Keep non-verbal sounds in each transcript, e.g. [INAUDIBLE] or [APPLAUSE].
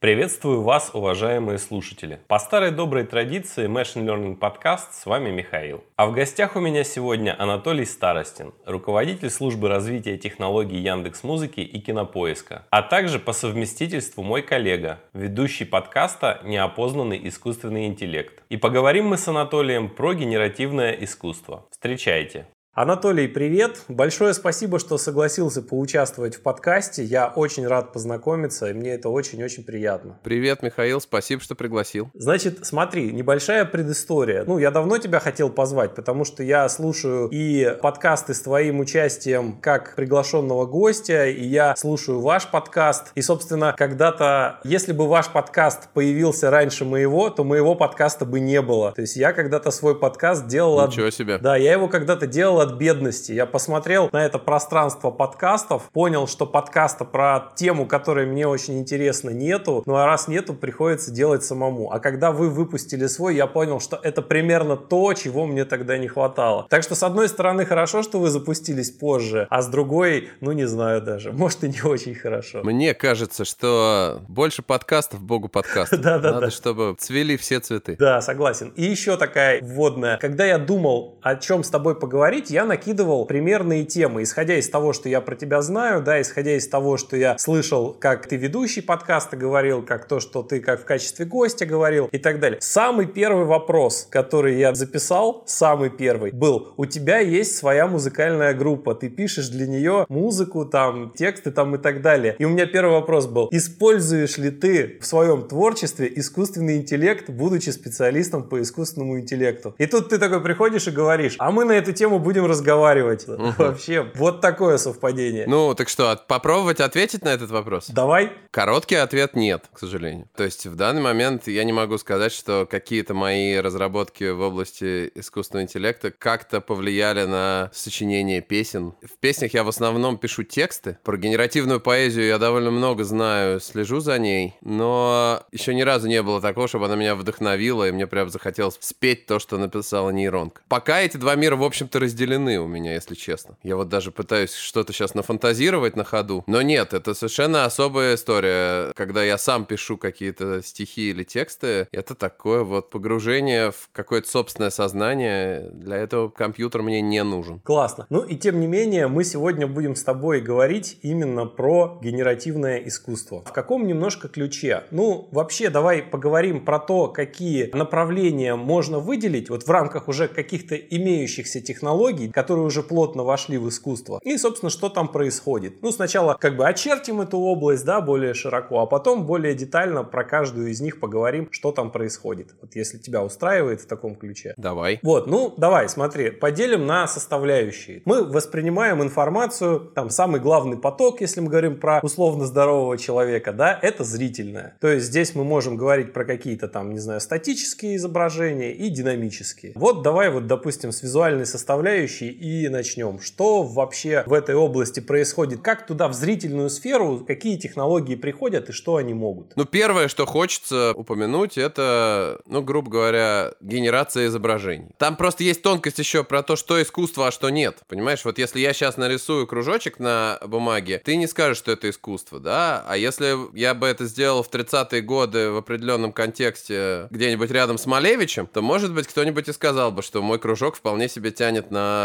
Приветствую вас, уважаемые слушатели. По старой доброй традиции Machine Learning Podcast с вами Михаил. А в гостях у меня сегодня Анатолий Старостин, руководитель службы развития технологий Яндекс Музыки и Кинопоиска, а также по совместительству мой коллега, ведущий подкаста «Неопознанный искусственный интеллект». И поговорим мы с Анатолием про генеративное искусство. Встречайте! Анатолий, привет! Большое спасибо, что согласился поучаствовать в подкасте. Я очень рад познакомиться, и мне это очень-очень приятно. Привет, Михаил, спасибо, что пригласил. Значит, смотри, небольшая предыстория. Ну, я давно тебя хотел позвать, потому что я слушаю и подкасты с твоим участием как приглашенного гостя, и я слушаю ваш подкаст. И, собственно, когда-то, если бы ваш подкаст появился раньше моего, то моего подкаста бы не было. То есть я когда-то свой подкаст делал... Ничего себе. Да, я его когда-то делал от бедности. Я посмотрел на это пространство подкастов, понял, что подкаста про тему, которая мне очень интересна, нету. Ну а раз нету, приходится делать самому. А когда вы выпустили свой, я понял, что это примерно то, чего мне тогда не хватало. Так что, с одной стороны, хорошо, что вы запустились позже, а с другой, ну не знаю даже, может и не очень хорошо. Мне кажется, что больше подкастов, богу подкастов. [LAUGHS] Да, да, Надо, чтобы цвели все цветы. Да, согласен. И еще такая вводная. Когда я думал, о чем с тобой поговорить, я накидывал примерные темы, исходя из того, что я про тебя знаю, да, исходя из того, что я слышал, как ты ведущий подкаста говорил, как то, что ты как в качестве гостя говорил и так далее. Самый первый вопрос, который я записал, самый первый, был, у тебя есть своя музыкальная группа, ты пишешь для нее музыку, там, тексты там и так далее. И у меня первый вопрос был, используешь ли ты в своем творчестве искусственный интеллект, будучи специалистом по искусственному интеллекту? И тут ты такой приходишь и говоришь, а мы на эту тему будем разговаривать. Угу. Вообще, вот такое совпадение. Ну, так что, попробовать ответить на этот вопрос? Давай. Короткий ответ нет, к сожалению. То есть в данный момент я не могу сказать, что какие-то мои разработки в области искусственного интеллекта как-то повлияли на сочинение песен. В песнях я в основном пишу тексты. Про генеративную поэзию я довольно много знаю, слежу за ней, но еще ни разу не было такого, чтобы она меня вдохновила, и мне прям захотелось спеть то, что написала нейронка. Пока эти два мира, в общем-то, разделены длины у меня, если честно. Я вот даже пытаюсь что-то сейчас нафантазировать на ходу. Но нет, это совершенно особая история. Когда я сам пишу какие-то стихи или тексты, это такое вот погружение в какое-то собственное сознание. Для этого компьютер мне не нужен. Классно. Ну и тем не менее, мы сегодня будем с тобой говорить именно про генеративное искусство. В каком немножко ключе? Ну, вообще, давай поговорим про то, какие направления можно выделить вот в рамках уже каких-то имеющихся технологий, которые уже плотно вошли в искусство. И, собственно, что там происходит. Ну, сначала как бы очертим эту область, да, более широко, а потом более детально про каждую из них поговорим, что там происходит. Вот если тебя устраивает в таком ключе. Давай. Вот, ну, давай, смотри, поделим на составляющие. Мы воспринимаем информацию, там, самый главный поток, если мы говорим про условно здорового человека, да, это зрительное. То есть здесь мы можем говорить про какие-то там, не знаю, статические изображения и динамические. Вот давай вот, допустим, с визуальной составляющей следующий и начнем. Что вообще в этой области происходит? Как туда в зрительную сферу, какие технологии приходят и что они могут? Ну, первое, что хочется упомянуть, это, ну, грубо говоря, генерация изображений. Там просто есть тонкость еще про то, что искусство, а что нет. Понимаешь, вот если я сейчас нарисую кружочек на бумаге, ты не скажешь, что это искусство, да? А если я бы это сделал в 30-е годы в определенном контексте где-нибудь рядом с Малевичем, то, может быть, кто-нибудь и сказал бы, что мой кружок вполне себе тянет на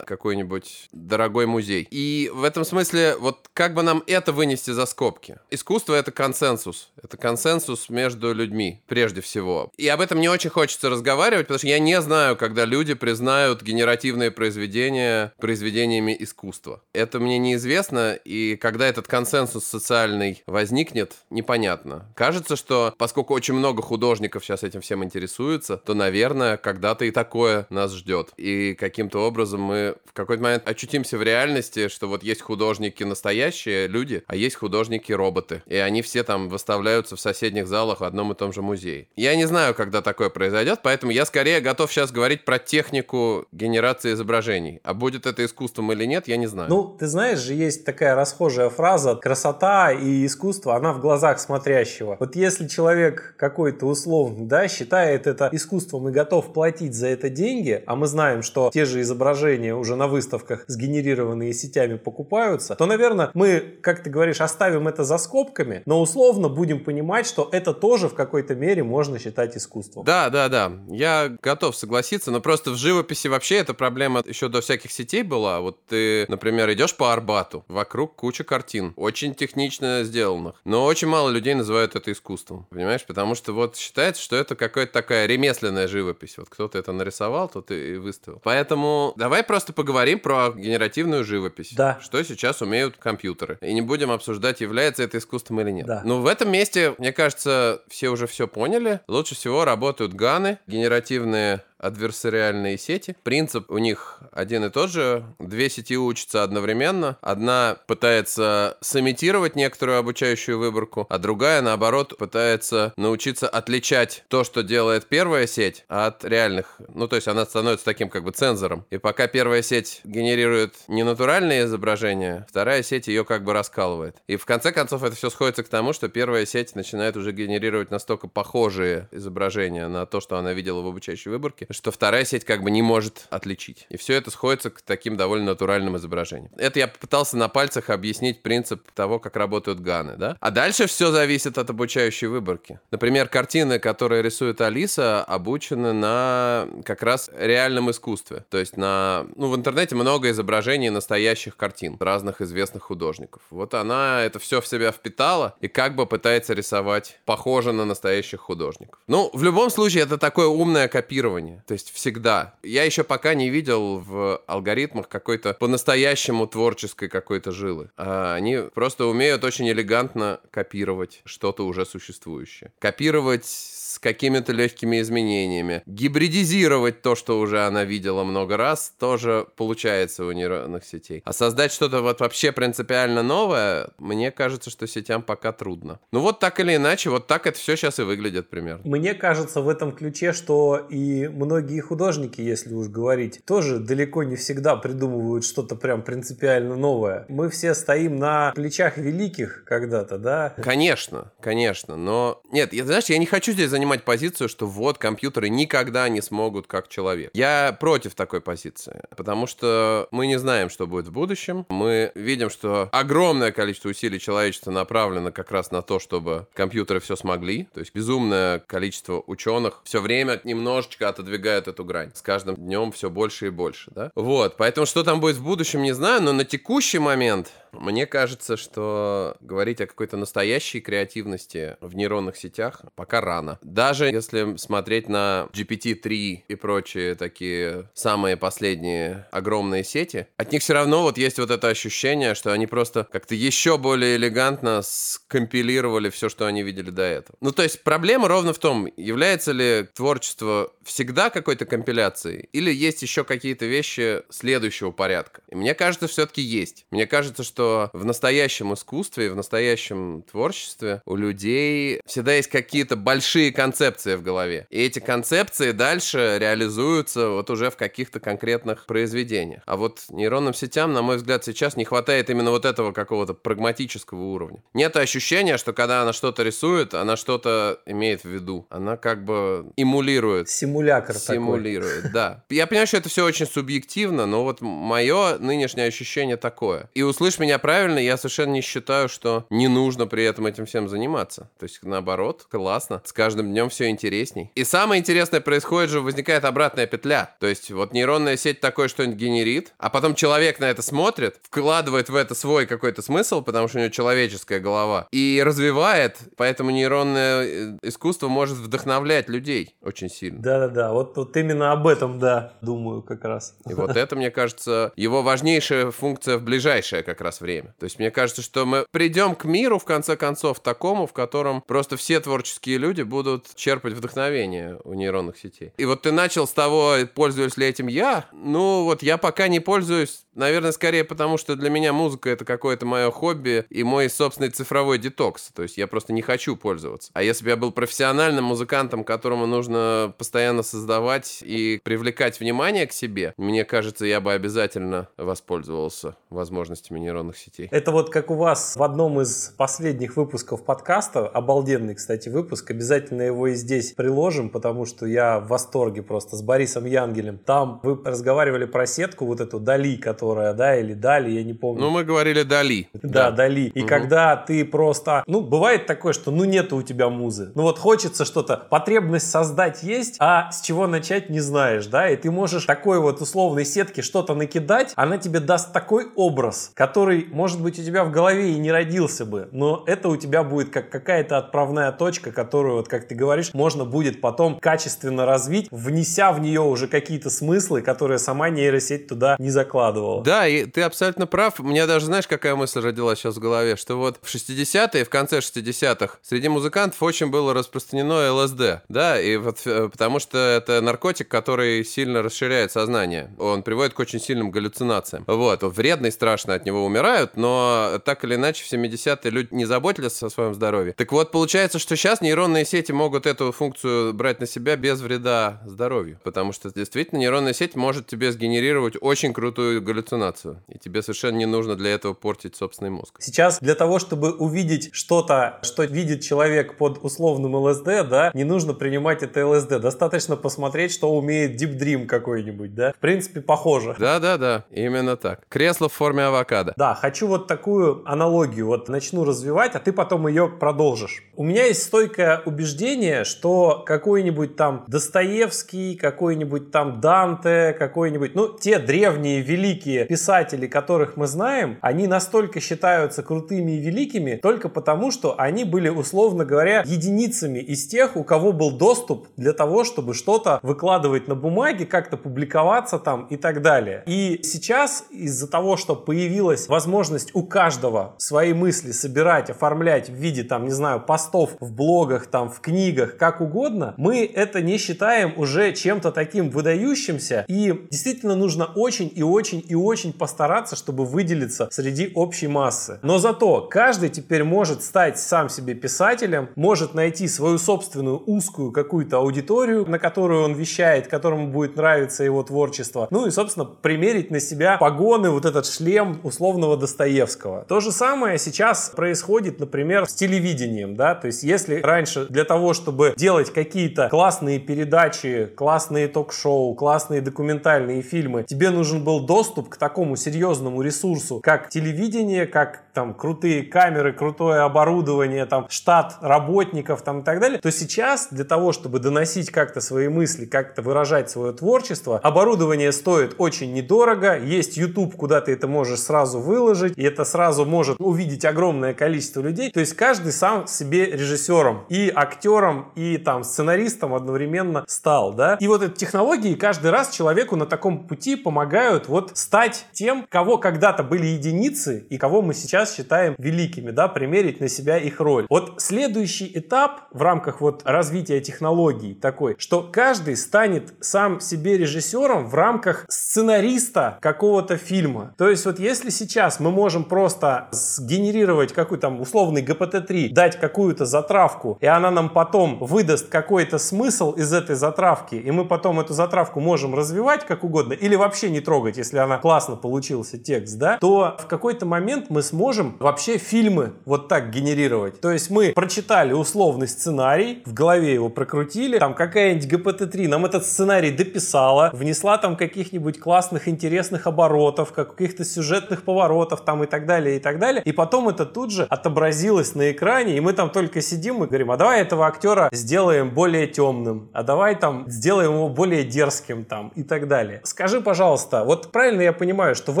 какой-нибудь дорогой музей. И в этом смысле, вот как бы нам это вынести за скобки? Искусство — это консенсус. Это консенсус между людьми, прежде всего. И об этом не очень хочется разговаривать, потому что я не знаю, когда люди признают генеративные произведения произведениями искусства. Это мне неизвестно, и когда этот консенсус социальный возникнет, непонятно. Кажется, что поскольку очень много художников сейчас этим всем интересуются, то, наверное, когда-то и такое нас ждет. И каким-то образом образом мы в какой-то момент очутимся в реальности, что вот есть художники настоящие люди, а есть художники-роботы. И они все там выставляются в соседних залах в одном и том же музее. Я не знаю, когда такое произойдет, поэтому я скорее готов сейчас говорить про технику генерации изображений. А будет это искусством или нет, я не знаю. Ну, ты знаешь же, есть такая расхожая фраза «красота и искусство, она в глазах смотрящего». Вот если человек какой-то условный, да, считает это искусством и готов платить за это деньги, а мы знаем, что те же изображения изображения уже на выставках, сгенерированные сетями, покупаются, то, наверное, мы, как ты говоришь, оставим это за скобками, но условно будем понимать, что это тоже в какой-то мере можно считать искусством. Да, да, да. Я готов согласиться, но просто в живописи вообще эта проблема еще до всяких сетей была. Вот ты, например, идешь по Арбату, вокруг куча картин, очень технично сделанных, но очень мало людей называют это искусством, понимаешь? Потому что вот считается, что это какая-то такая ремесленная живопись. Вот кто-то это нарисовал, тот и выставил. Поэтому давай просто поговорим про генеративную живопись. Да. Что сейчас умеют компьютеры. И не будем обсуждать, является это искусством или нет. Да. Ну, в этом месте, мне кажется, все уже все поняли. Лучше всего работают ганы, генеративные адверсариальные сети. Принцип у них один и тот же. Две сети учатся одновременно. Одна пытается сымитировать некоторую обучающую выборку, а другая, наоборот, пытается научиться отличать то, что делает первая сеть, от реальных. Ну, то есть она становится таким как бы цензором. И пока первая сеть генерирует ненатуральные изображения, вторая сеть ее как бы раскалывает. И в конце концов это все сходится к тому, что первая сеть начинает уже генерировать настолько похожие изображения на то, что она видела в обучающей выборке, что вторая сеть как бы не может отличить. И все это сходится к таким довольно натуральным изображениям. Это я попытался на пальцах объяснить принцип того, как работают ганы, да? А дальше все зависит от обучающей выборки. Например, картины, которые рисует Алиса, обучены на как раз реальном искусстве. То есть на... Ну, в интернете много изображений настоящих картин разных известных художников. Вот она это все в себя впитала и как бы пытается рисовать похоже на настоящих художников. Ну, в любом случае, это такое умное копирование. То есть всегда. Я еще пока не видел в алгоритмах какой-то по-настоящему творческой какой-то жилы. А они просто умеют очень элегантно копировать что-то уже существующее. Копировать с какими-то легкими изменениями. Гибридизировать то, что уже она видела много раз, тоже получается у нейронных сетей. А создать что-то вот вообще принципиально новое, мне кажется, что сетям пока трудно. Ну вот так или иначе, вот так это все сейчас и выглядит примерно. Мне кажется в этом ключе, что и многие художники, если уж говорить, тоже далеко не всегда придумывают что-то прям принципиально новое. Мы все стоим на плечах великих когда-то, да? Конечно, конечно, но... Нет, я, знаешь, я не хочу здесь занимать позицию, что вот компьютеры никогда не смогут как человек. Я против такой позиции, потому что мы не знаем, что будет в будущем. Мы видим, что огромное количество усилий человечества направлено как раз на то, чтобы компьютеры все смогли. То есть безумное количество ученых все время немножечко отодвигают эту грань. С каждым днем все больше и больше, да? Вот, поэтому что там будет в будущем, не знаю, но на текущий момент мне кажется, что говорить о какой-то настоящей креативности в нейронных сетях пока рано. Даже если смотреть на GPT-3 и прочие такие самые последние огромные сети, от них все равно вот есть вот это ощущение, что они просто как-то еще более элегантно скомпилировали все, что они видели до этого. Ну, то есть проблема ровно в том, является ли творчество всегда какой-то компиляцией, или есть еще какие-то вещи следующего порядка. И мне кажется, все-таки есть. Мне кажется, что в настоящем искусстве, в настоящем творчестве у людей всегда есть какие-то большие концепции в голове. И эти концепции дальше реализуются вот уже в каких-то конкретных произведениях. А вот нейронным сетям, на мой взгляд, сейчас не хватает именно вот этого какого-то прагматического уровня. Нет ощущения, что когда она что-то рисует, она что-то имеет в виду. Она как бы эмулирует. Симулятор Симулирует, такой. да. Я понимаю, что это все очень субъективно, но вот мое нынешнее ощущение такое. И услышь меня правильно, я совершенно не считаю, что не нужно при этом этим всем заниматься. То есть, наоборот, классно. С каждым днем все интересней. И самое интересное происходит же, возникает обратная петля. То есть, вот нейронная сеть такое что-нибудь генерит, а потом человек на это смотрит, вкладывает в это свой какой-то смысл, потому что у него человеческая голова, и развивает, поэтому нейронное э, искусство может вдохновлять людей очень сильно. Да-да-да, вот, вот именно об этом, да, думаю как раз. И вот это, мне кажется, его важнейшая функция в ближайшее как раз время. То есть мне кажется, что мы придем к миру, в конце концов, такому, в котором просто все творческие люди будут черпать вдохновение у нейронных сетей. И вот ты начал с того, пользуюсь ли этим я. Ну, вот я пока не пользуюсь Наверное, скорее потому, что для меня музыка это какое-то мое хобби и мой собственный цифровой детокс. То есть я просто не хочу пользоваться. А если бы я был профессиональным музыкантом, которому нужно постоянно создавать и привлекать внимание к себе, мне кажется, я бы обязательно воспользовался возможностями нейронных сетей. Это вот как у вас в одном из последних выпусков подкаста, обалденный, кстати, выпуск, обязательно его и здесь приложим, потому что я в восторге просто с Борисом Янгелем. Там вы разговаривали про сетку, вот эту Дали, которая, да, или Дали, я не помню. Ну, мы говорили Дали. Да, Дали. И Мгм. когда ты просто, ну, бывает такое, что ну нету у тебя музы. Ну вот хочется что-то, потребность создать есть, а с чего начать не знаешь, да, и ты можешь такой вот условной сетке что-то накидать, она тебе даст такой образ, который, может быть, у тебя в голове и не родился бы, но это у тебя будет как какая-то отправная точка, которую, вот как ты говоришь, можно будет потом качественно развить, внеся в нее уже какие-то смыслы, которые сама нейросеть туда не закладывала. Да, и ты абсолютно прав. Мне даже, знаешь, какая мысль родилась сейчас в голове, что вот в 60-е, в конце 60-х, среди музыкантов очень было распространено ЛСД, да, и вот э, потому что это наркотик, который сильно расширяет сознание. Он приводит к очень сильным галлюцинациям. Вот, вредно и страшно от него умирают, но так или иначе в 70-е люди не заботились о своем здоровье. Так вот, получается, что сейчас нейронные сети могут эту функцию брать на себя без вреда здоровью, потому что действительно нейронная сеть может тебе сгенерировать очень крутую галлюцинацию, и тебе совершенно не нужно для этого портить собственный мозг. Сейчас для того, чтобы увидеть что-то, что видит человек под условным ЛСД, да, не нужно принимать это ЛСД. Достаточно посмотреть, что умеет Deep Dream какой-нибудь, да. В принципе, похоже. Да-да-да, именно так. Кресло в форме авокадо. Да, хочу вот такую аналогию вот начну развивать, а ты потом ее продолжишь. У меня есть стойкое убеждение, что какой-нибудь там Достоевский, какой-нибудь там Данте, какой-нибудь, ну, те древние великие писатели, которых мы знаем, они настолько считаются крутыми и великими только потому, что они были, условно говоря, единицами из тех, у кого был доступ для того, чтобы что-то выкладывать на бумаге, как-то публиковаться там и так далее. И сейчас из-за того, что появилась возможность у каждого свои мысли собирать, оформлять в виде, там, не знаю, постов в блогах, там, в книгах, как угодно, мы это не считаем уже чем-то таким выдающимся. И действительно нужно очень и очень и очень постараться, чтобы выделиться среди общей массы. Но зато каждый теперь может стать сам себе писателем, может найти свою собственную узкую какую-то аудиторию, на которую он вещает, которому будет нравиться его творчество. Ну и, собственно, примерить на себя погоны, вот этот шлем условного Достоевского. То же самое сейчас происходит, например, с телевидением, да, то есть если раньше для того, чтобы делать какие-то классные передачи, классные ток-шоу, классные документальные фильмы, тебе нужен был доступ к такому серьезному ресурсу, как телевидение, как там крутые камеры, крутое оборудование, там штат работников там и так далее, то сейчас для того, чтобы доносить как-то свои мысли, как-то выражать свое творчество, оборудование стоит очень недорого, есть YouTube, куда ты это можешь сразу выложить, и это сразу может увидеть огромное количество людей, то есть каждый сам себе режиссером и актером и там сценаристом одновременно стал, да, и вот эти технологии каждый раз человеку на таком пути помогают вот стать тем, кого когда-то были единицы и кого мы сейчас считаем великими, да, примерить на себя их роль. Вот следующий этап в рамках вот развития технологий такой, что каждый станет сам себе режиссером в рамках сценариста какого-то фильма. То есть вот если сейчас мы можем просто сгенерировать какой там условный ГПТ-3, дать какую-то затравку, и она нам потом выдаст какой-то смысл из этой затравки, и мы потом эту затравку можем развивать как угодно, или вообще не трогать, если она классно получился текст, да, то в какой-то момент мы сможем вообще фильмы вот так генерировать. То есть мы прочитали условный сценарий, в голове его прокрутили, там какая-нибудь ГПТ-3 нам этот сценарий дописала, внесла там каких-нибудь классных, интересных оборотов, каких-то сюжетных поворотов там и так далее, и так далее. И потом это тут же отобразилось на экране, и мы там только сидим и говорим, а давай этого актера сделаем более темным, а давай там сделаем его более дерзким там и так далее. Скажи, пожалуйста, вот правильно я понимаю, что в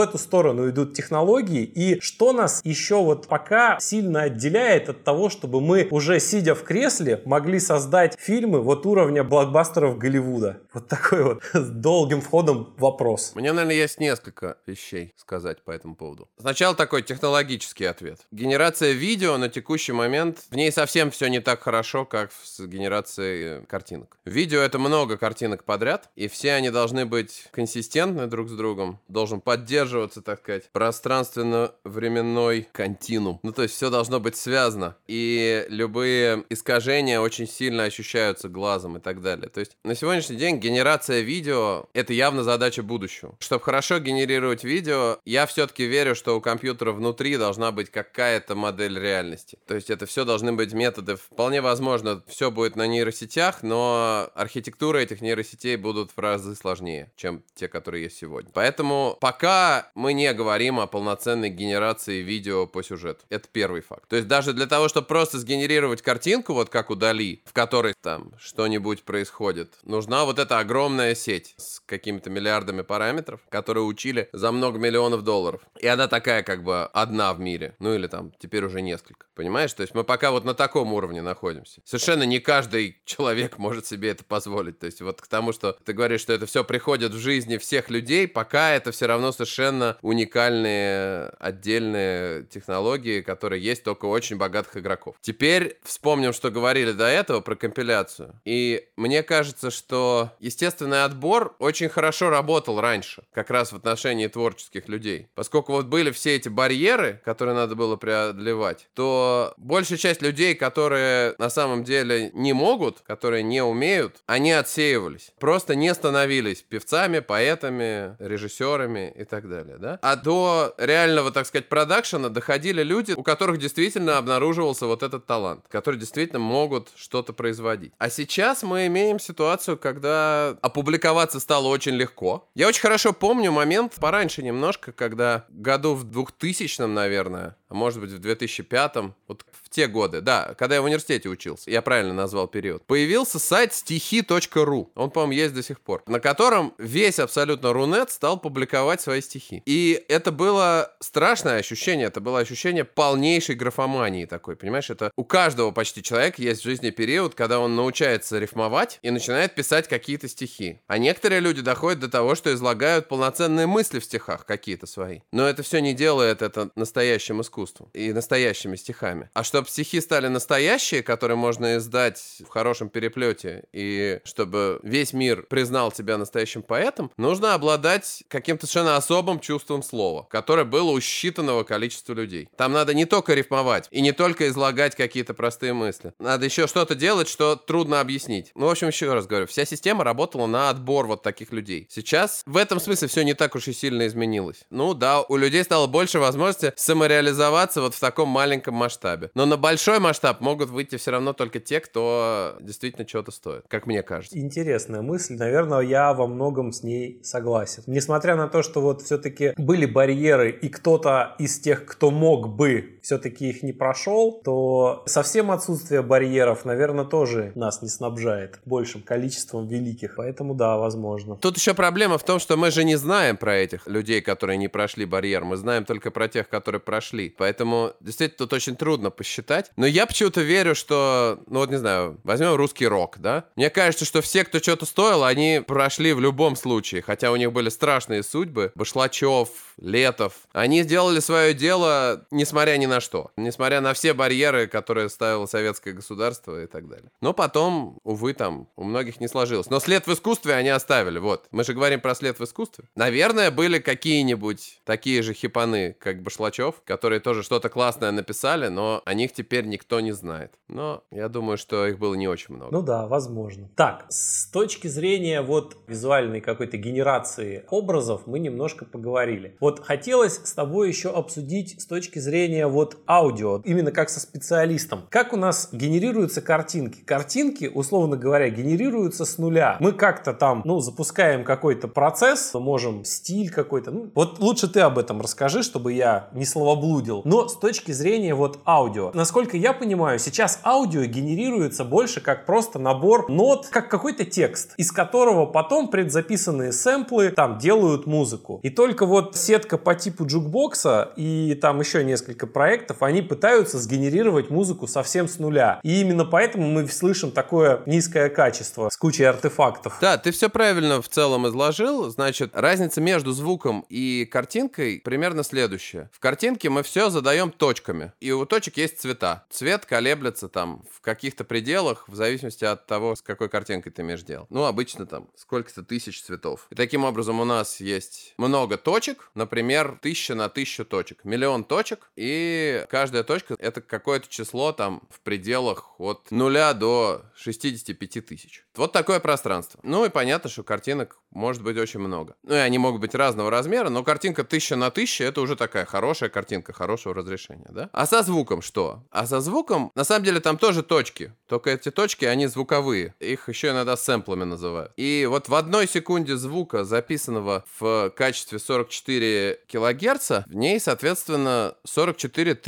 эту сторону идут технологии, и что нас еще вот пока сильно отделяет от того, чтобы мы уже сидя в кресле могли создать фильмы вот уровня блокбастеров Голливуда? Вот такой вот [LAUGHS] долгим входом вопрос. Мне, наверное, есть несколько вещей сказать по этому поводу. Сначала такой технологический ответ. Генерация видео на текущий момент, в ней совсем все не так хорошо, как с генерацией э, картинок. Видео — это много картинок подряд, и все они должны быть консистентны друг с другом. Должен должен поддерживаться, так сказать, пространственно-временной континуум. Ну, то есть все должно быть связано. И любые искажения очень сильно ощущаются глазом и так далее. То есть на сегодняшний день генерация видео — это явно задача будущего. Чтобы хорошо генерировать видео, я все-таки верю, что у компьютера внутри должна быть какая-то модель реальности. То есть это все должны быть методы. Вполне возможно, все будет на нейросетях, но архитектура этих нейросетей будут в разы сложнее, чем те, которые есть сегодня. Поэтому пока мы не говорим о полноценной генерации видео по сюжету. Это первый факт. То есть даже для того, чтобы просто сгенерировать картинку, вот как у Дали, в которой там что-нибудь происходит, нужна вот эта огромная сеть с какими-то миллиардами параметров, которые учили за много миллионов долларов. И она такая как бы одна в мире. Ну или там теперь уже несколько. Понимаешь? То есть мы пока вот на таком уровне находимся. Совершенно не каждый человек может себе это позволить. То есть вот к тому, что ты говоришь, что это все приходит в жизни всех людей, пока это все равно совершенно уникальные отдельные технологии, которые есть только у очень богатых игроков. Теперь вспомним, что говорили до этого про компиляцию. И мне кажется, что естественный отбор очень хорошо работал раньше, как раз в отношении творческих людей. Поскольку вот были все эти барьеры, которые надо было преодолевать, то большая часть людей, которые на самом деле не могут, которые не умеют, они отсеивались. Просто не становились певцами, поэтами, режиссерами и так далее, да? А до реального, так сказать, продакшена доходили люди, у которых действительно обнаруживался вот этот талант, которые действительно могут что-то производить. А сейчас мы имеем ситуацию, когда опубликоваться стало очень легко. Я очень хорошо помню момент пораньше немножко, когда году в 2000, наверное, а может быть в 2005, вот в те годы, да, когда я в университете учился, я правильно назвал период, появился сайт стихи.ру, он, по-моему, есть до сих пор, на котором весь абсолютно Рунет стал публиковать свои стихи. И это было страшное ощущение, это было ощущение полнейшей графомании такой, понимаешь, это у каждого почти человека есть в жизни период, когда он научается рифмовать и начинает писать какие-то стихи. А некоторые люди доходят до того, что излагают полноценные мысли в стихах какие-то свои. Но это все не делает это настоящим искусством и настоящими стихами. А чтобы стихи стали настоящие, которые можно издать в хорошем переплете, и чтобы весь мир признал тебя настоящим поэтом, нужно обладать каким-то совершенно особым чувством слова, которое было у считанного количества людей. Там надо не только рифмовать и не только излагать какие-то простые мысли. Надо еще что-то делать, что трудно объяснить. Ну, в общем, еще раз говорю, вся система работала на отбор вот таких людей. Сейчас в этом смысле все не так уж и сильно изменилось. Ну да, у людей стало больше возможности самореализовать реализоваться вот в таком маленьком масштабе. Но на большой масштаб могут выйти все равно только те, кто действительно чего-то стоит, как мне кажется. Интересная мысль. Наверное, я во многом с ней согласен. Несмотря на то, что вот все-таки были барьеры, и кто-то из тех, кто мог бы, все-таки их не прошел, то совсем отсутствие барьеров, наверное, тоже нас не снабжает большим количеством великих. Поэтому да, возможно. Тут еще проблема в том, что мы же не знаем про этих людей, которые не прошли барьер. Мы знаем только про тех, которые прошли. Поэтому действительно тут очень трудно посчитать. Но я почему-то верю, что, ну вот не знаю, возьмем русский рок, да? Мне кажется, что все, кто что-то стоил, они прошли в любом случае. Хотя у них были страшные судьбы. Башлачев, Летов. Они сделали свое дело, несмотря ни на что. Несмотря на все барьеры, которые ставило советское государство и так далее. Но потом, увы, там у многих не сложилось. Но след в искусстве они оставили. Вот. Мы же говорим про след в искусстве. Наверное, были какие-нибудь такие же хипаны, как Башлачев, которые тоже что-то классное написали, но о них теперь никто не знает. Но я думаю, что их было не очень много. Ну да, возможно. Так, с точки зрения вот визуальной какой-то генерации образов мы немножко поговорили. Вот хотелось с тобой еще обсудить с точки зрения вот аудио, именно как со специалистом. Как у нас генерируются картинки? Картинки, условно говоря, генерируются с нуля. Мы как-то там, ну, запускаем какой-то процесс, можем стиль какой-то. Ну, вот лучше ты об этом расскажи, чтобы я не словоблудил. Но с точки зрения вот аудио. Насколько я понимаю, сейчас аудио генерируется больше как просто набор нот, как какой-то текст, из которого потом предзаписанные сэмплы там делают музыку. И только вот сетка по типу Jukebox а и там еще несколько проектов, они пытаются сгенерировать музыку совсем с нуля. И именно поэтому мы слышим такое низкое качество с кучей артефактов. Да, ты все правильно в целом изложил. Значит, разница между звуком и картинкой примерно следующая. В картинке мы все задаем точками. И у точек есть цвета. Цвет колеблется там в каких-то пределах в зависимости от того, с какой картинкой ты имеешь дело. Ну, обычно там сколько-то тысяч цветов. И таким образом у нас есть много точек, например, тысяча на тысячу точек. Миллион точек, и каждая точка — это какое-то число там в пределах от нуля до 65 тысяч. Вот такое пространство. Ну и понятно, что картинок может быть очень много. Ну и они могут быть разного размера, но картинка 1000 на 1000 это уже такая хорошая картинка, хорошего разрешения, да? А со звуком что? А со звуком, на самом деле, там тоже точки. Только эти точки, они звуковые. Их еще иногда сэмплами называют. И вот в одной секунде звука, записанного в качестве 44 килогерца, в ней, соответственно, 44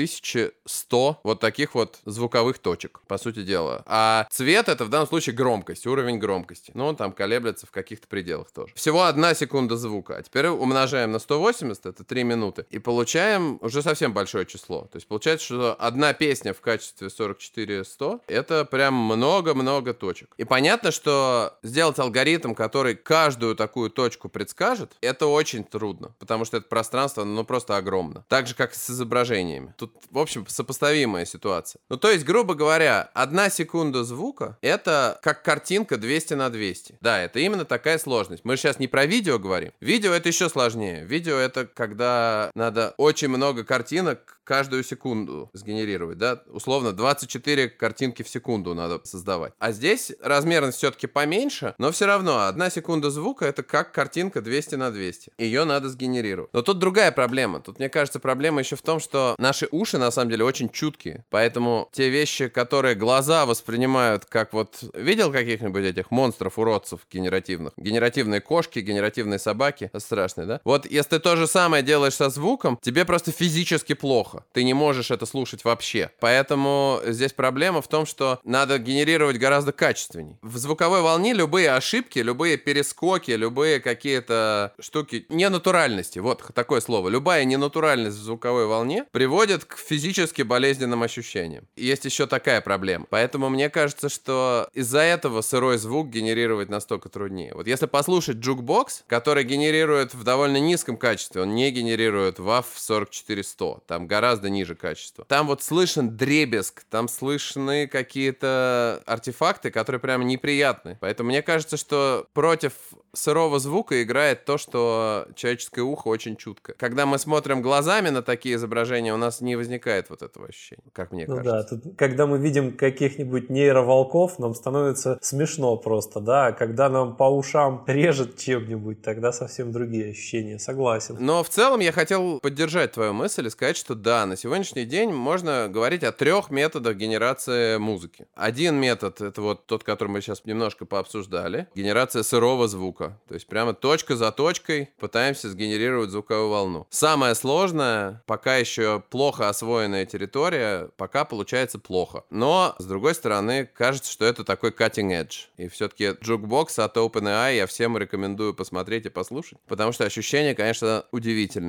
100 вот таких вот звуковых точек, по сути дела. А цвет это в данном случае громкость, уровень громкости. Ну, он там колеблется в каких-то пределах тоже. Всего одна секунда звука. А теперь умножаем на 180, это 3 минуты, и получаем уже совсем большое число. То есть получается, что одна песня в качестве 44 100 это прям много-много точек. И понятно, что сделать алгоритм, который каждую такую точку предскажет, это очень трудно, потому что это пространство, ну, просто огромно. Так же, как с изображениями. Тут, в общем, сопоставимая ситуация. Ну, то есть, грубо говоря, одна секунда звука — это как картинка 200 на 200. Да, это именно такая сложность. Мы сейчас не про видео говорим. Видео — это еще сложнее. Видео — это когда надо очень много картинок каждую секунду сгенерировать, да, условно 24 картинки в секунду надо создавать. А здесь размерность все-таки поменьше, но все равно одна секунда звука это как картинка 200 на 200. Ее надо сгенерировать. Но тут другая проблема. Тут, мне кажется, проблема еще в том, что наши уши на самом деле очень чуткие. Поэтому те вещи, которые глаза воспринимают как вот... Видел каких-нибудь этих монстров-уродцев генеративных? Генеративные кошки, генеративные собаки. Страшные, да? Вот если ты то же самое делаешь со звуком, тебе просто физически плохо. Ты не можешь это слушать вообще. Поэтому здесь проблема в том, что надо генерировать гораздо качественней. В звуковой волне любые ошибки, любые перескоки, любые какие-то штуки ненатуральности, вот такое слово, любая ненатуральность в звуковой волне приводит к физически болезненным ощущениям. Есть еще такая проблема. Поэтому мне кажется, что из-за этого сырой звук генерировать настолько труднее. Вот если послушать Jukebox, который генерирует в довольно низком качестве, он не генерирует WAV 44100, там гораздо ниже качества. Там вот слышен дребезг, там слышны какие-то артефакты, которые прям неприятны. Поэтому мне кажется, что против сырого звука играет то, что человеческое ухо очень чутко. Когда мы смотрим глазами на такие изображения, у нас не возникает вот этого ощущения, как мне ну кажется. Да, тут, когда мы видим каких-нибудь нейроволков, нам становится смешно просто, да. Когда нам по ушам режет чем-нибудь, тогда совсем другие ощущения, согласен. Но в целом я хотел поддержать твою мысль и сказать, что да, на сегодняшний день можно говорить о трех методах генерации музыки. Один метод — это вот тот, который мы сейчас немножко пообсуждали. Генерация сырого звука. То есть прямо точка за точкой пытаемся сгенерировать звуковую волну. Самое сложное, пока еще плохо освоенная территория, пока получается плохо. Но, с другой стороны, кажется, что это такой cutting edge. И все-таки Jukebox от OpenAI я всем рекомендую посмотреть и послушать. Потому что ощущения, конечно,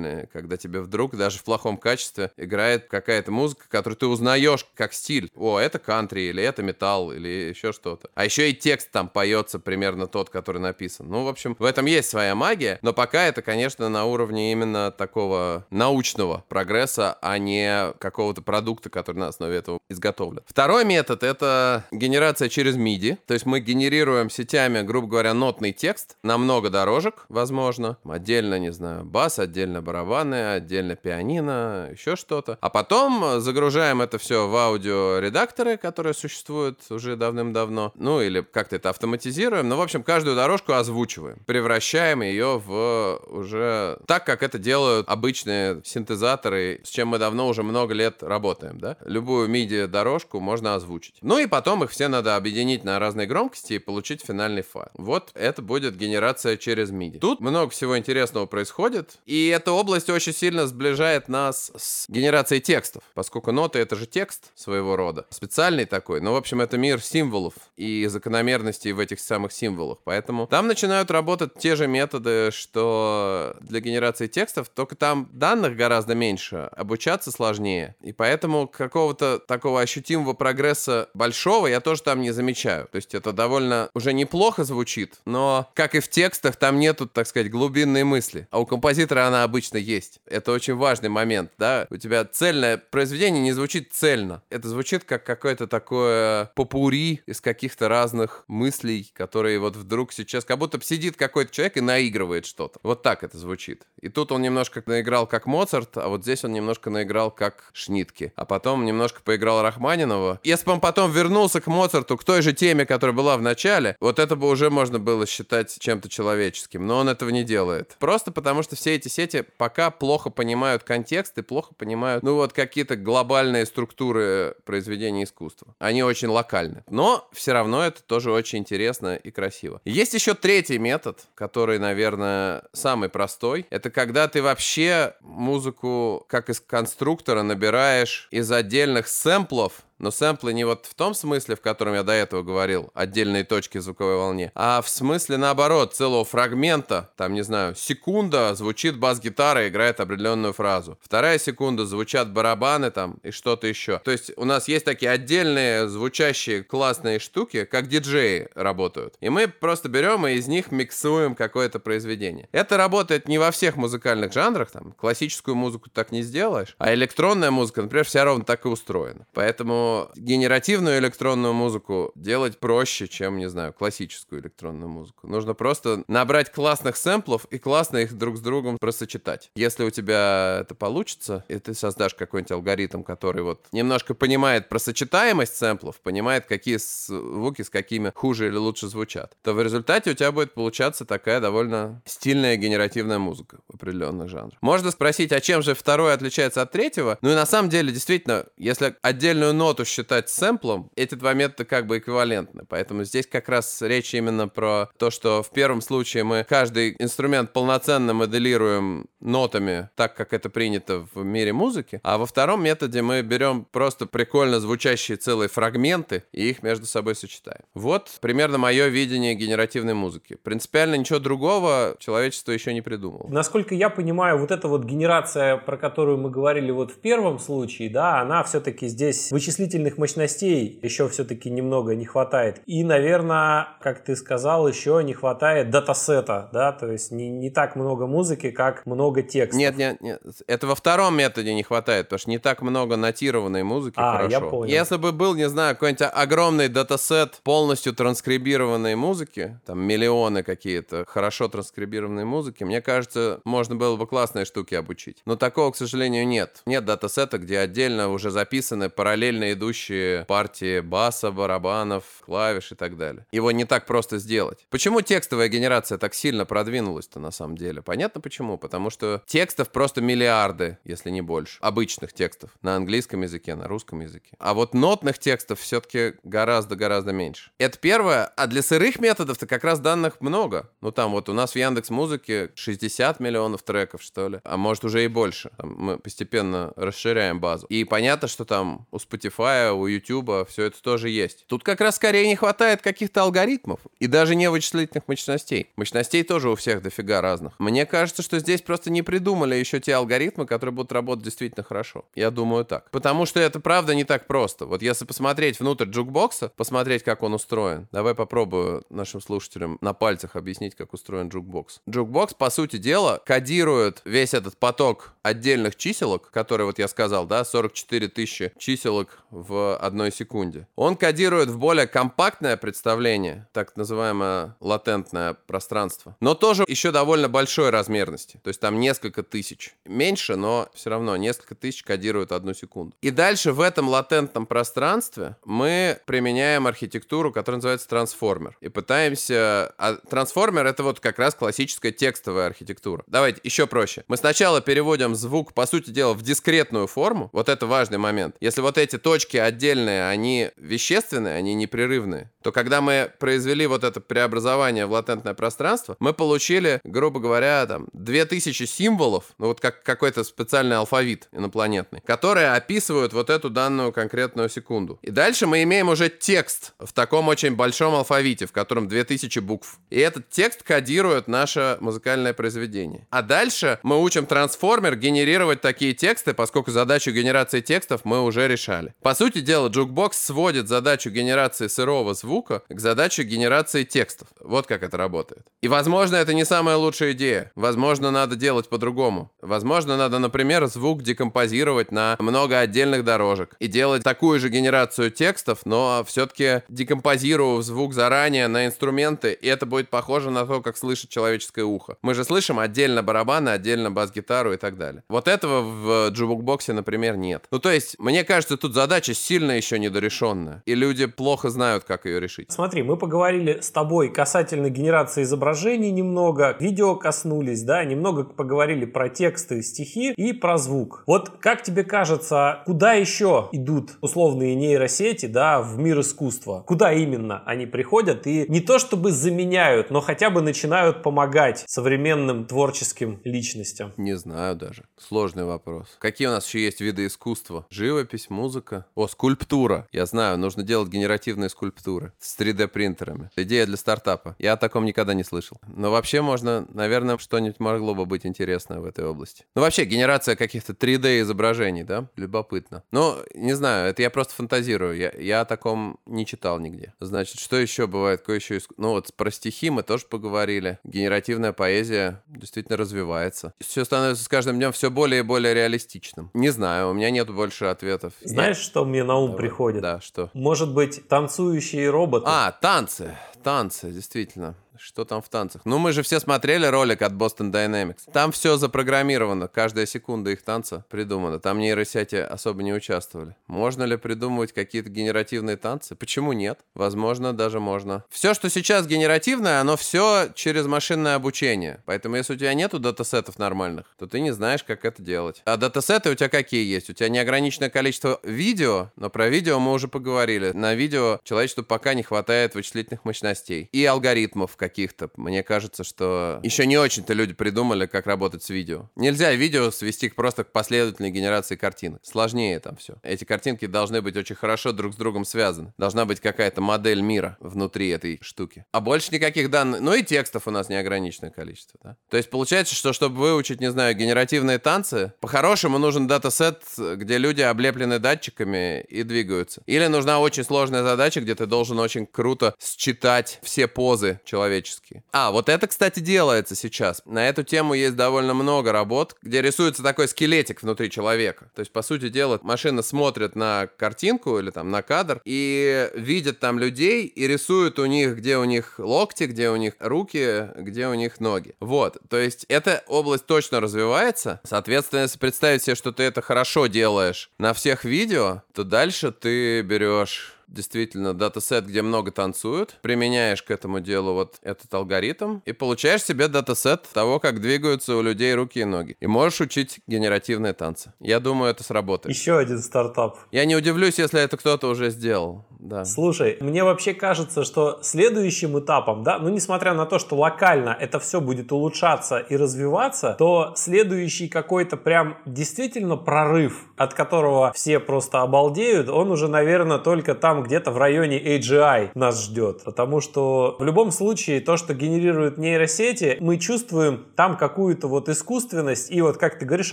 удивительные, когда тебе вдруг даже в плохом качестве играет какая-то музыка, которую ты узнаешь как стиль. О, это кантри, или это металл, или еще что-то. А еще и текст там поется примерно тот, который написан. Ну, в общем, в этом есть своя магия, но пока это, конечно, на уровне именно такого научного прогресса, а не какого-то продукта, который на основе этого изготовлен. Второй метод — это генерация через MIDI, то есть мы генерируем сетями, грубо говоря, нотный текст на много дорожек, возможно, отдельно, не знаю, бас, отдельно барабаны, отдельно пианино, еще что-то, а потом загружаем это все в аудиоредакторы, которые существуют уже давным-давно, ну или как-то это автоматизируем, ну, в общем, каждую дорожку озвучиваем превращаем ее в уже так, как это делают обычные синтезаторы, с чем мы давно уже много лет работаем, да? Любую MIDI-дорожку можно озвучить. Ну и потом их все надо объединить на разные громкости и получить финальный файл. Вот это будет генерация через MIDI. Тут много всего интересного происходит, и эта область очень сильно сближает нас с генерацией текстов, поскольку ноты — это же текст своего рода, специальный такой. Ну, в общем, это мир символов и закономерностей в этих самых символах. Поэтому там начинают работать те же методы, что для генерации текстов, только там данных гораздо меньше. Обучаться сложнее. И поэтому какого-то такого ощутимого прогресса большого я тоже там не замечаю. То есть это довольно уже неплохо звучит, но, как и в текстах, там нету, так сказать, глубинной мысли. А у композитора она обычно есть. Это очень важный момент, да? У тебя цельное произведение не звучит цельно. Это звучит как какое-то такое попури из каких-то разных мыслей, которые вот вдруг сейчас... Как будто сидит какой-то человек и наигрывает что-то. Вот так это звучит. И тут он немножко наиграл как Моцарт, а вот здесь он немножко наиграл как Шнитке. А потом немножко поиграл Рахманинова. Если бы он потом вернулся к Моцарту, к той же теме, которая была в начале, вот это бы уже можно было считать чем-то человеческим. Но он этого не делает. Просто потому, что все эти сети пока плохо понимают контекст и плохо понимают, ну вот, какие-то глобальные структуры произведения искусства. Они очень локальны. Но все равно это тоже очень интересно и красиво. Есть еще третий метод, который, наверное, самый простой. Это когда ты вообще музыку как из конструктора набираешь из отдельных сэмплов, но сэмплы не вот в том смысле, в котором я до этого говорил, отдельные точки звуковой волне, а в смысле наоборот, целого фрагмента, там, не знаю, секунда звучит бас-гитара играет определенную фразу. Вторая секунда звучат барабаны там и что-то еще. То есть у нас есть такие отдельные звучащие классные штуки, как диджеи работают. И мы просто берем и из них миксуем какое-то произведение. Это работает не во всех музыкальных жанрах, там, классическую музыку так не сделаешь, а электронная музыка, например, вся ровно так и устроена. Поэтому генеративную электронную музыку делать проще, чем, не знаю, классическую электронную музыку. Нужно просто набрать классных сэмплов и классно их друг с другом просочетать. Если у тебя это получится, и ты создашь какой-нибудь алгоритм, который вот немножко понимает просочетаемость сэмплов, понимает, какие звуки с какими хуже или лучше звучат, то в результате у тебя будет получаться такая довольно стильная генеративная музыка в определенных жанрах. Можно спросить, а чем же второе отличается от третьего? Ну и на самом деле, действительно, если отдельную ноту ноту считать сэмплом, эти два метода как бы эквивалентны. Поэтому здесь как раз речь именно про то, что в первом случае мы каждый инструмент полноценно моделируем нотами, так как это принято в мире музыки, а во втором методе мы берем просто прикольно звучащие целые фрагменты и их между собой сочетаем. Вот примерно мое видение генеративной музыки. Принципиально ничего другого человечество еще не придумало. Насколько я понимаю, вот эта вот генерация, про которую мы говорили вот в первом случае, да, она все-таки здесь вычислительная вычислительных мощностей еще все-таки немного не хватает. И, наверное, как ты сказал, еще не хватает датасета, да, то есть не, не так много музыки, как много текста. Нет, нет, нет, это во втором методе не хватает, потому что не так много нотированной музыки а, хорошо. Я понял. Если бы был, не знаю, какой-нибудь огромный датасет полностью транскрибированной музыки, там миллионы какие-то хорошо транскрибированной музыки, мне кажется, можно было бы классные штуки обучить. Но такого, к сожалению, нет. Нет датасета, где отдельно уже записаны параллельные предыдущие партии баса, барабанов, клавиш и так далее. Его не так просто сделать. Почему текстовая генерация так сильно продвинулась-то на самом деле? Понятно почему. Потому что текстов просто миллиарды, если не больше. Обычных текстов. На английском языке, на русском языке. А вот нотных текстов все-таки гораздо-гораздо меньше. Это первое. А для сырых методов-то как раз данных много. Ну там вот у нас в Яндекс Музыке 60 миллионов треков, что ли. А может уже и больше. Там мы постепенно расширяем базу. И понятно, что там у Spotify Spotify, у YouTube, все это тоже есть. Тут как раз скорее не хватает каких-то алгоритмов и даже не вычислительных мощностей. Мощностей тоже у всех дофига разных. Мне кажется, что здесь просто не придумали еще те алгоритмы, которые будут работать действительно хорошо. Я думаю так. Потому что это правда не так просто. Вот если посмотреть внутрь джукбокса, посмотреть, как он устроен. Давай попробую нашим слушателям на пальцах объяснить, как устроен джукбокс. Джукбокс, по сути дела, кодирует весь этот поток отдельных чиселок, которые вот я сказал, да, 44 тысячи чиселок в одной секунде. Он кодирует в более компактное представление, так называемое латентное пространство, но тоже еще довольно большой размерности. То есть там несколько тысяч. Меньше, но все равно несколько тысяч кодируют одну секунду. И дальше в этом латентном пространстве мы применяем архитектуру, которая называется трансформер. И пытаемся... А трансформер — это вот как раз классическая текстовая архитектура. Давайте еще проще. Мы сначала переводим звук, по сути дела, в дискретную форму. Вот это важный момент. Если вот эти точки точки отдельные, они вещественные, они непрерывные, то когда мы произвели вот это преобразование в латентное пространство, мы получили, грубо говоря, там, 2000 символов, ну вот как какой-то специальный алфавит инопланетный, которые описывают вот эту данную конкретную секунду. И дальше мы имеем уже текст в таком очень большом алфавите, в котором 2000 букв. И этот текст кодирует наше музыкальное произведение. А дальше мы учим трансформер генерировать такие тексты, поскольку задачу генерации текстов мы уже решали. По сути дела, Jukebox сводит задачу генерации сырого звука к задаче генерации текстов. Вот как это работает. И, возможно, это не самая лучшая идея. Возможно, надо делать по-другому. Возможно, надо, например, звук декомпозировать на много отдельных дорожек и делать такую же генерацию текстов, но все-таки декомпозировав звук заранее на инструменты, и это будет похоже на то, как слышит человеческое ухо. Мы же слышим отдельно барабаны, отдельно бас-гитару и так далее. Вот этого в джубукбоксе, например, нет. Ну, то есть, мне кажется, тут задача сильно еще недорешенная. И люди плохо знают, как ее решить. Смотри, мы поговорили с тобой касательно генерации изображений немного, видео коснулись, да, немного поговорили про тексты, стихи и про звук. Вот как тебе кажется, куда еще идут условные нейросети, да, в мир искусства? Куда именно они приходят и не то чтобы заменяют, но хотя бы начинают помогать современным творческим личностям? Не знаю даже. Сложный вопрос. Какие у нас еще есть виды искусства? Живопись, музыка? О, скульптура. Я знаю, нужно делать генеративные скульптуры с 3D принтерами. Идея для стартапа. Я о таком никогда не слышал. Но вообще можно, наверное, что-нибудь могло бы быть интересное в этой области. Ну вообще генерация каких-то 3D изображений, да? Любопытно. Ну, не знаю, это я просто фантазирую. Я, я о таком не читал нигде. Значит, что еще бывает? Какое еще. Ну вот про стихи мы тоже поговорили. Генеративная поэзия действительно развивается. Все становится с каждым днем все более и более реалистичным. Не знаю, у меня нет больше ответов. Знаешь, я... что мне на ум Давай. приходит? Да, что? Может быть, танцующие роботы. А, танцы. Танцы, действительно. Что там в танцах? Ну, мы же все смотрели ролик от Boston Dynamics. Там все запрограммировано, каждая секунда их танца придумана. Там нейросети особо не участвовали. Можно ли придумывать какие-то генеративные танцы? Почему нет? Возможно, даже можно. Все, что сейчас генеративное, оно все через машинное обучение. Поэтому, если у тебя нету датасетов нормальных, то ты не знаешь, как это делать. А датасеты у тебя какие есть? У тебя неограниченное количество видео, но про видео мы уже поговорили. На видео человечеству пока не хватает вычислительных мощностей и алгоритмов, как каких-то. Мне кажется, что еще не очень-то люди придумали, как работать с видео. Нельзя видео свести просто к последовательной генерации картинок. Сложнее там все. Эти картинки должны быть очень хорошо друг с другом связаны. Должна быть какая-то модель мира внутри этой штуки. А больше никаких данных. Ну и текстов у нас неограниченное количество. Да? То есть получается, что чтобы выучить, не знаю, генеративные танцы, по-хорошему нужен датасет, где люди облеплены датчиками и двигаются. Или нужна очень сложная задача, где ты должен очень круто считать все позы человека человеческие. А, вот это, кстати, делается сейчас. На эту тему есть довольно много работ, где рисуется такой скелетик внутри человека. То есть, по сути дела, машина смотрит на картинку или там на кадр и видит там людей и рисует у них, где у них локти, где у них руки, где у них ноги. Вот, то есть эта область точно развивается. Соответственно, если представить себе, что ты это хорошо делаешь на всех видео, то дальше ты берешь действительно датасет, где много танцуют, применяешь к этому делу вот этот алгоритм и получаешь себе датасет того, как двигаются у людей руки и ноги. И можешь учить генеративные танцы. Я думаю, это сработает. Еще один стартап. Я не удивлюсь, если это кто-то уже сделал. Да. Слушай, мне вообще кажется, что следующим этапом, да, ну несмотря на то, что локально это все будет улучшаться и развиваться, то следующий какой-то прям действительно прорыв, от которого все просто обалдеют, он уже, наверное, только там где-то в районе AGI нас ждет. Потому что в любом случае то, что генерируют нейросети, мы чувствуем там какую-то вот искусственность и вот, как ты говоришь,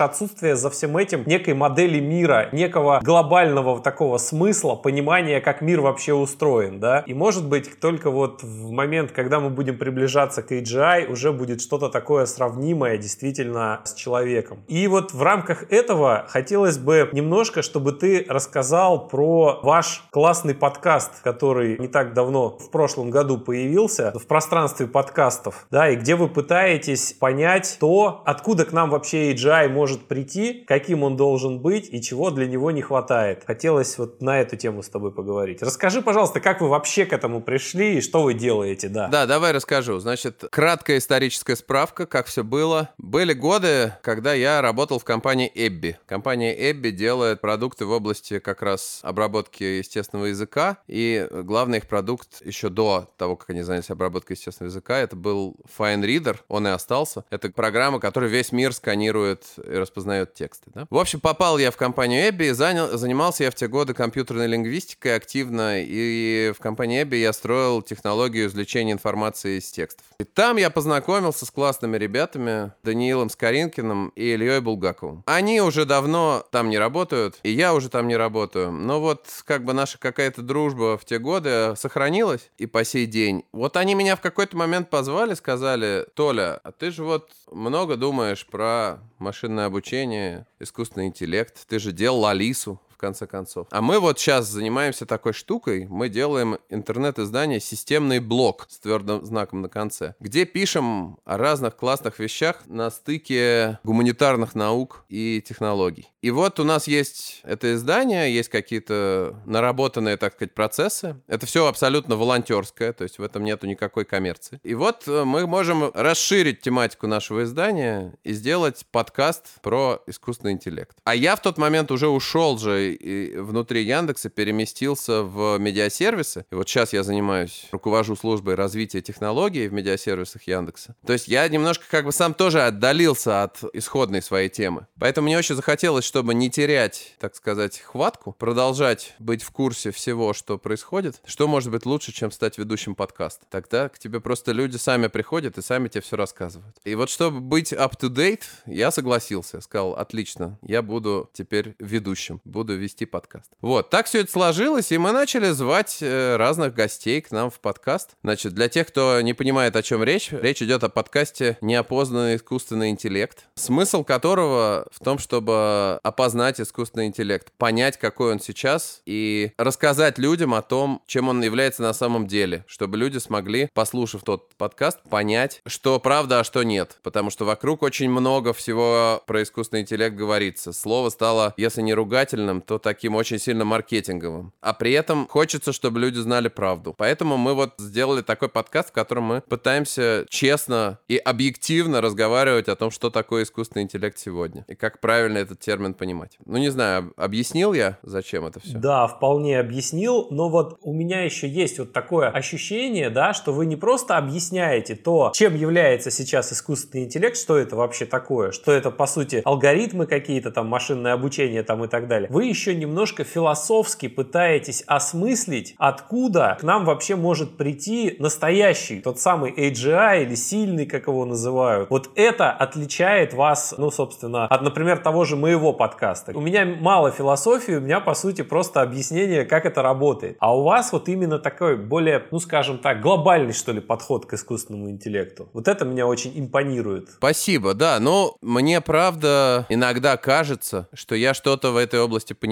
отсутствие за всем этим некой модели мира, некого глобального такого смысла, понимания, как мир вообще устроен, да. И может быть только вот в момент, когда мы будем приближаться к AGI, уже будет что-то такое сравнимое действительно с человеком. И вот в рамках этого хотелось бы немножко, чтобы ты рассказал про ваш классный подкаст, который не так давно, в прошлом году появился, в пространстве подкастов, да, и где вы пытаетесь понять то, откуда к нам вообще AGI может прийти, каким он должен быть и чего для него не хватает. Хотелось вот на эту тему с тобой поговорить. Расскажи, пожалуйста, как вы вообще к этому пришли и что вы делаете, да? Да, давай расскажу. Значит, краткая историческая справка, как все было. Были годы, когда я работал в компании Эбби. Компания Эбби делает продукты в области как раз обработки естественного языка, и главный их продукт еще до того, как они занялись обработкой естественного языка, это был Fine Reader, он и остался. Это программа, которая весь мир сканирует и распознает тексты. Да? В общем, попал я в компанию Эбби, занял, занимался я в те годы компьютерной лингвистикой активно, и в компании Эбби я строил технологию извлечения информации из текстов. И там я познакомился с классными ребятами, Даниилом Скоринкиным и Ильей Булгаковым. Они уже давно там не работают, и я уже там не работаю. Но вот как бы наша какая-то дружба в те годы сохранилась и по сей день. Вот они меня в какой-то момент позвали, сказали, Толя, а ты же вот много думаешь про машинное обучение, искусственный интеллект. Ты же делал Алису конце концов. А мы вот сейчас занимаемся такой штукой. Мы делаем интернет-издание «Системный блок» с твердым знаком на конце, где пишем о разных классных вещах на стыке гуманитарных наук и технологий. И вот у нас есть это издание, есть какие-то наработанные, так сказать, процессы. Это все абсолютно волонтерское, то есть в этом нету никакой коммерции. И вот э, мы можем расширить тематику нашего издания и сделать подкаст про искусственный интеллект. А я в тот момент уже ушел же внутри Яндекса, переместился в медиасервисы. И вот сейчас я занимаюсь, руковожу службой развития технологий в медиасервисах Яндекса. То есть я немножко как бы сам тоже отдалился от исходной своей темы. Поэтому мне очень захотелось чтобы не терять, так сказать, хватку, продолжать быть в курсе всего, что происходит, что может быть лучше, чем стать ведущим подкаста? Тогда к тебе просто люди сами приходят и сами тебе все рассказывают. И вот чтобы быть up-to-date, я согласился. Сказал, отлично, я буду теперь ведущим, буду вести подкаст. Вот, так все это сложилось, и мы начали звать э, разных гостей к нам в подкаст. Значит, для тех, кто не понимает, о чем речь, речь идет о подкасте «Неопознанный искусственный интеллект», смысл которого в том, чтобы опознать искусственный интеллект, понять, какой он сейчас, и рассказать людям о том, чем он является на самом деле, чтобы люди смогли, послушав тот подкаст, понять, что правда, а что нет. Потому что вокруг очень много всего про искусственный интеллект говорится. Слово стало, если не ругательным, то таким очень сильно маркетинговым. А при этом хочется, чтобы люди знали правду. Поэтому мы вот сделали такой подкаст, в котором мы пытаемся честно и объективно разговаривать о том, что такое искусственный интеллект сегодня. И как правильно этот термин понимать. Ну, не знаю, объяснил я, зачем это все? Да, вполне объяснил, но вот у меня еще есть вот такое ощущение, да, что вы не просто объясняете то, чем является сейчас искусственный интеллект, что это вообще такое, что это, по сути, алгоритмы какие-то, там, машинное обучение там и так далее. Вы еще немножко философски пытаетесь осмыслить, откуда к нам вообще может прийти настоящий, тот самый AGI или сильный, как его называют. Вот это отличает вас, ну, собственно, от, например, того же моего подкаста. У меня мало философии, у меня, по сути, просто объяснение, как это работает. А у вас вот именно такой более, ну, скажем так, глобальный, что ли, подход к искусственному интеллекту. Вот это меня очень импонирует. Спасибо, да. Но мне, правда, иногда кажется, что я что-то в этой области понимаю.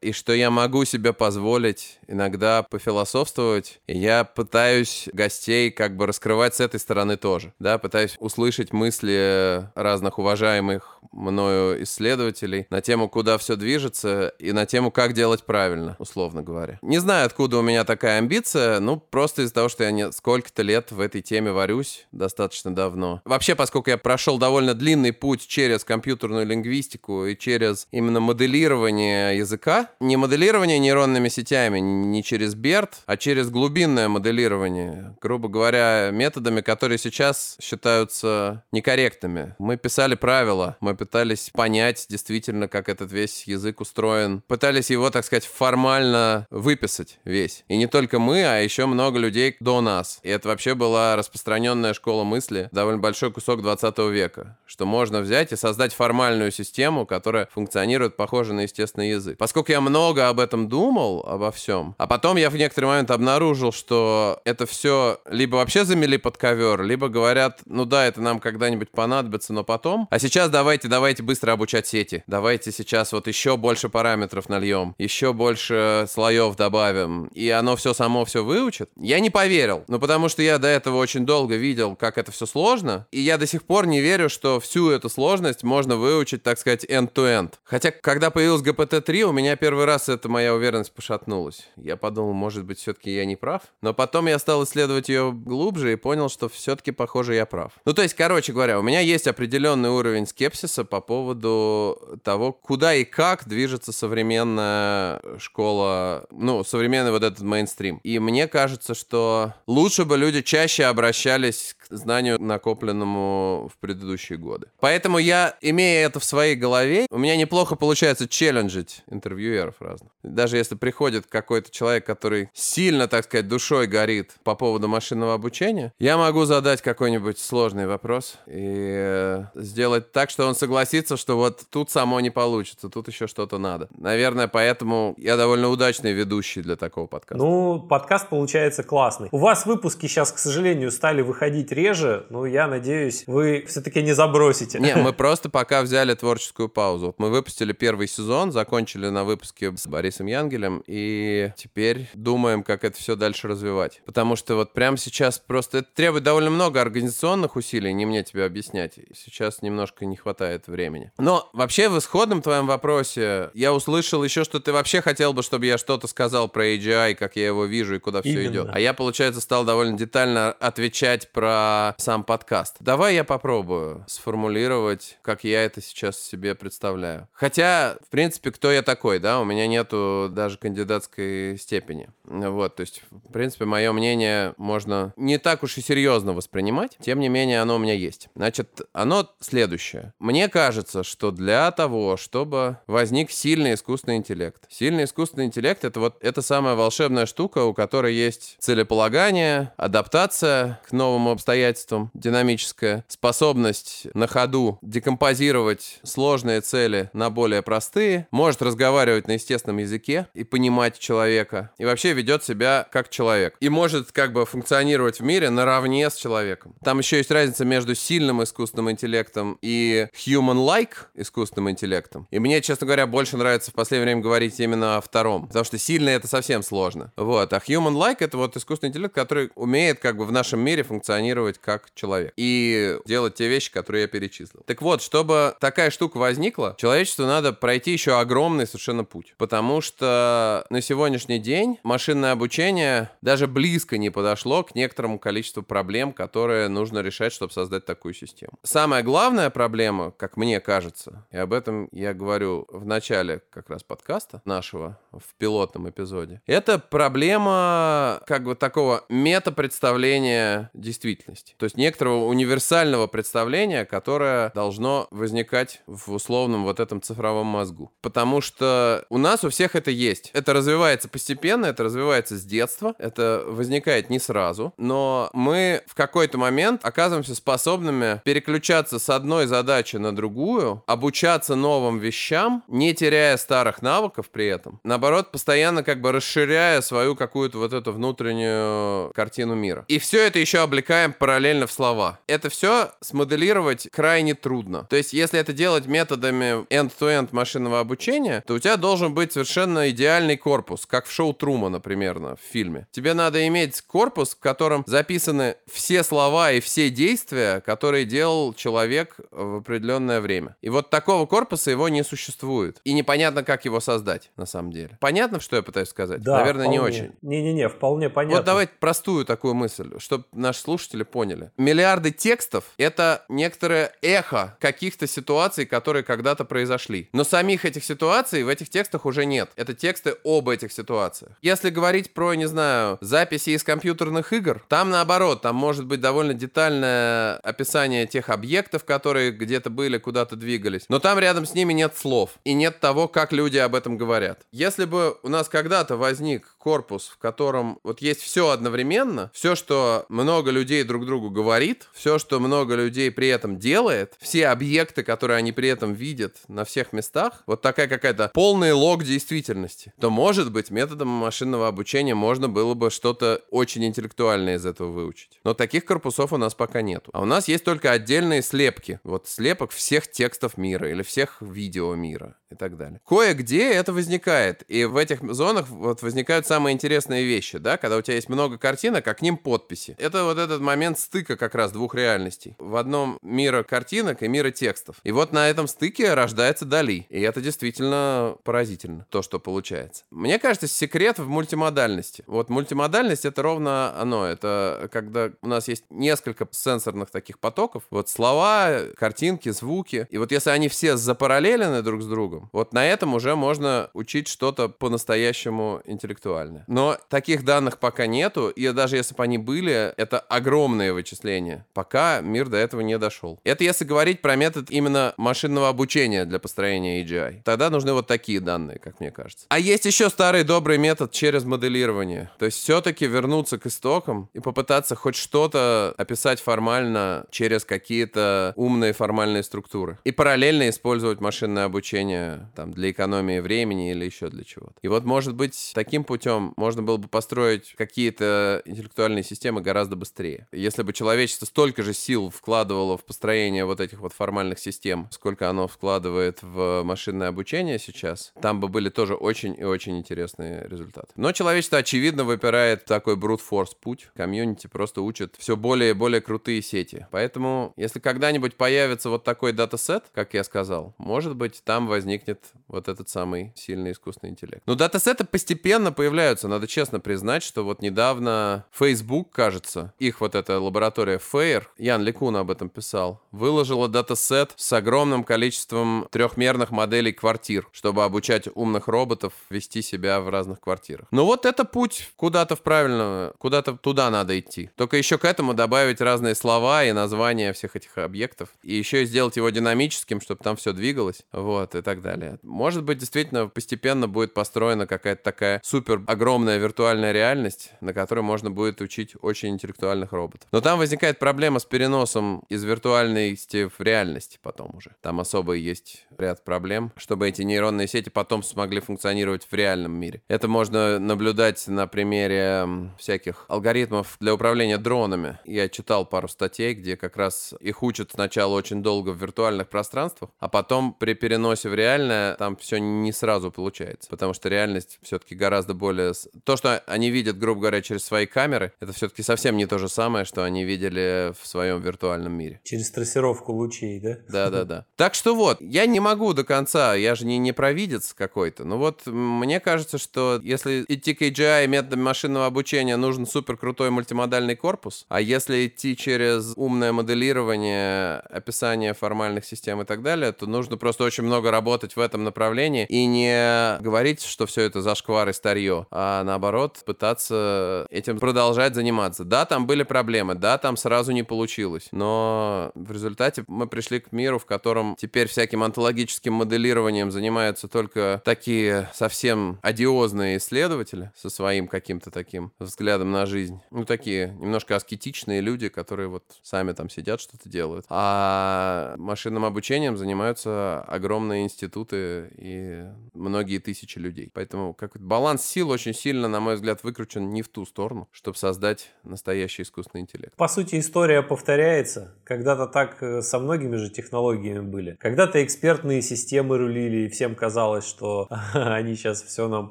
И что я могу себе позволить иногда пофилософствовать. И я пытаюсь гостей как бы раскрывать с этой стороны тоже. Да, пытаюсь услышать мысли разных уважаемых мною исследователей на тему, куда все движется, и на тему, как делать правильно, условно говоря. Не знаю, откуда у меня такая амбиция, ну, просто из-за того, что я не сколько-то лет в этой теме варюсь, достаточно давно. Вообще, поскольку я прошел довольно длинный путь через компьютерную лингвистику и через именно моделирование языка, не моделирование нейронными сетями, не через BERT, а через глубинное моделирование, грубо говоря, методами, которые сейчас считаются некорректными. Мы писали правила, мы пытались понять действительно, как этот весь язык устроен. Пытались его, так сказать, формально выписать весь. И не только мы, а еще много людей до нас. И это вообще была распространенная школа мысли, довольно большой кусок 20 века, что можно взять и создать формальную систему, которая функционирует похоже на естественный язык язык. Поскольку я много об этом думал, обо всем, а потом я в некоторый момент обнаружил, что это все либо вообще замели под ковер, либо говорят, ну да, это нам когда-нибудь понадобится, но потом. А сейчас давайте, давайте быстро обучать сети. Давайте сейчас вот еще больше параметров нальем, еще больше слоев добавим, и оно все само все выучит. Я не поверил, ну потому что я до этого очень долго видел, как это все сложно, и я до сих пор не верю, что всю эту сложность можно выучить, так сказать, end-to-end. Хотя, когда появилась GPT-3, у меня первый раз эта моя уверенность пошатнулась. Я подумал, может быть, все-таки я не прав. Но потом я стал исследовать ее глубже и понял, что все-таки, похоже, я прав. Ну, то есть, короче говоря, у меня есть определенный уровень скепсиса по поводу того, куда и как движется современная школа, ну, современный вот этот мейнстрим. И мне кажется, что лучше бы люди чаще обращались к знанию, накопленному в предыдущие годы. Поэтому я, имея это в своей голове, у меня неплохо получается челленджить интервьюеров разных. Даже если приходит какой-то человек, который сильно, так сказать, душой горит по поводу машинного обучения, я могу задать какой-нибудь сложный вопрос и э, сделать так, что он согласится, что вот тут само не получится, тут еще что-то надо. Наверное, поэтому я довольно удачный ведущий для такого подкаста. Ну, подкаст получается классный. У вас выпуски сейчас, к сожалению, стали выходить реже, но я надеюсь, вы все-таки не забросите. Не, мы [LAUGHS] просто пока взяли творческую паузу. Мы выпустили первый сезон, закончили на выпуске с Борисом Янгелем, и теперь думаем, как это все дальше развивать. Потому что вот прямо сейчас просто это требует довольно много организационных усилий, не мне тебе объяснять. Сейчас немножко не хватает времени. Но вообще в исходном твоем вопросе я услышал еще, что ты вообще хотел бы, чтобы я что-то сказал про AGI, как я его вижу и куда все Именно. идет. А я, получается, стал довольно детально отвечать про сам подкаст. Давай я попробую сформулировать, как я это сейчас себе представляю. Хотя, в принципе, кто я такой, да? У меня нету даже кандидатской степени. Вот, то есть, в принципе, мое мнение можно не так уж и серьезно воспринимать. Тем не менее, оно у меня есть. Значит, оно следующее. Мне кажется, что для того, чтобы возник сильный искусственный интеллект. Сильный искусственный интеллект — это вот эта самая волшебная штука, у которой есть целеполагание, адаптация к новым обстоятельствам, динамическая, способность на ходу декомпозировать сложные цели на более простые, может разговаривать на естественном языке и понимать человека, и вообще ведет себя как человек. И может как бы функционировать в мире наравне с человеком. Там еще есть разница между сильным искусственным интеллектом и human-like искусственным интеллектом. И мне, честно говоря, больше нравится в последнее время говорить именно о втором, потому что сильный это совсем сложно. Вот. А human-like это вот искусственный интеллект, который умеет как бы в нашем мире функционировать как человек и делать те вещи, которые я перечислил. Так вот, чтобы такая штука возникла, человечеству надо пройти еще огромный совершенно путь. Потому что на сегодняшний день машинное обучение даже близко не подошло к некоторому количеству проблем, которые нужно решать, чтобы создать такую систему. Самая главная проблема, как мне кажется, и об этом я говорю в начале как раз подкаста нашего, в пилотном эпизоде, это проблема как бы такого метапредставления действительности. То есть некоторого универсального представления, которое должно возникать в условном вот этом цифровом мозгу. Потому что у нас у всех это есть. Это развивается постепенно, это развивается с детства, это возникает не сразу, но мы в какой-то момент оказываемся способными переключаться с одной задачи на другую, обучаться новым вещам, не теряя старых навыков при этом. Наоборот, постоянно как бы расширяя свою какую-то вот эту внутреннюю картину мира. И все это еще облекаем параллельно в слова. Это все смоделировать крайне трудно. То есть, если это делать методами end-to-end машинного обучения, то у тебя должен быть совершенно идеальный корпус, как в шоу Трумана примерно в фильме. Тебе надо иметь корпус, в котором записаны все слова и все действия, которые делал человек в определенное время. И вот такого корпуса его не существует. И непонятно, как его создать, на самом деле. Понятно, что я пытаюсь сказать? Да, Наверное, не вполне. очень. Не-не-не, вполне понятно. Вот давайте простую такую мысль, чтобы наши слушатели поняли. Миллиарды текстов — это некоторое эхо каких-то ситуаций, которые когда-то произошли. Но самих этих ситуаций в этих текстах уже нет. Это тексты об этих ситуациях. Если говорить про, не знаю, записи из компьютерных игр, там наоборот, там может быть довольно детальное описание тех объектов, которые где-то были, куда-то двигались. Но там рядом с ними нет слов. И нет того, как люди об этом говорят. Если бы у нас когда-то возник корпус, в котором вот есть все одновременно, все, что много людей друг другу говорит, все, что много людей при этом делает, все объекты, которые они при этом видят на всех местах, вот такая какая-то полный лог действительности, то, может быть, методом машинного обучения можно было бы что-то очень интеллектуальное из этого выучить. Но таких корпусов у нас пока нету. А у нас есть только отдельные слепки. Вот слепок всех текстов мира или всех видео мира и так далее. Кое-где это возникает. И в этих зонах вот возникают самые интересные вещи, да, когда у тебя есть много картинок, а к ним подписи. Это вот этот момент стыка как раз двух реальностей. В одном мира картинок и мира текстов. И вот на этом стыке рождается Дали. И это действительно поразительно, то, что получается. Мне кажется, секрет в мультимодальности. Вот мультимодальность это ровно оно. Это когда у нас есть несколько сенсорных таких потоков. Вот слова, картинки, звуки. И вот если они все запараллелены друг с другом, другом. Вот на этом уже можно учить что-то по-настоящему интеллектуальное. Но таких данных пока нету, и даже если бы они были, это огромные вычисления. Пока мир до этого не дошел. Это если говорить про метод именно машинного обучения для построения AGI. Тогда нужны вот такие данные, как мне кажется. А есть еще старый добрый метод через моделирование. То есть все-таки вернуться к истокам и попытаться хоть что-то описать формально через какие-то умные формальные структуры. И параллельно использовать машинное обучение там, для экономии времени или еще для чего-то. И вот, может быть, таким путем можно было бы построить какие-то интеллектуальные системы гораздо быстрее. Если бы человечество столько же сил вкладывало в построение вот этих вот формальных систем, сколько оно вкладывает в машинное обучение сейчас, там бы были тоже очень и очень интересные результаты. Но человечество, очевидно, выбирает такой brute force путь. Комьюнити просто учат все более и более крутые сети. Поэтому, если когда-нибудь появится вот такой датасет, как я сказал, может быть, там возникнет возникнет вот этот самый сильный искусственный интеллект. Но датасеты постепенно появляются. Надо честно признать, что вот недавно Facebook, кажется, их вот эта лаборатория Fair, Ян Ликун об этом писал, выложила датасет с огромным количеством трехмерных моделей квартир, чтобы обучать умных роботов вести себя в разных квартирах. Но вот это путь куда-то в правильную, куда-то туда надо идти. Только еще к этому добавить разные слова и названия всех этих объектов. И еще сделать его динамическим, чтобы там все двигалось. Вот, и так так далее. Может быть, действительно постепенно будет построена какая-то такая супер огромная виртуальная реальность, на которой можно будет учить очень интеллектуальных роботов. Но там возникает проблема с переносом из виртуальности в реальность потом уже. Там особо есть ряд проблем, чтобы эти нейронные сети потом смогли функционировать в реальном мире. Это можно наблюдать на примере всяких алгоритмов для управления дронами. Я читал пару статей, где как раз их учат сначала очень долго в виртуальных пространствах, а потом при переносе в реальность реально там все не сразу получается, потому что реальность все-таки гораздо более... То, что они видят, грубо говоря, через свои камеры, это все-таки совсем не то же самое, что они видели в своем виртуальном мире. Через трассировку лучей, да? Да-да-да. Так что вот, я не могу до конца, я же не, не провидец какой-то, но вот мне кажется, что если идти к AGI методом машинного обучения, нужен супер крутой мультимодальный корпус, а если идти через умное моделирование, описание формальных систем и так далее, то нужно просто очень много работы работать в этом направлении и не говорить, что все это зашквар и старье, а наоборот пытаться этим продолжать заниматься. Да, там были проблемы, да, там сразу не получилось, но в результате мы пришли к миру, в котором теперь всяким онтологическим моделированием занимаются только такие совсем одиозные исследователи со своим каким-то таким взглядом на жизнь. Ну, такие немножко аскетичные люди, которые вот сами там сидят, что-то делают. А машинным обучением занимаются огромные институты институты и многие тысячи людей. Поэтому как баланс сил очень сильно, на мой взгляд, выкручен не в ту сторону, чтобы создать настоящий искусственный интеллект. По сути, история повторяется. Когда-то так э, со многими же технологиями были. Когда-то экспертные системы рулили, и всем казалось, что [LAUGHS] они сейчас все нам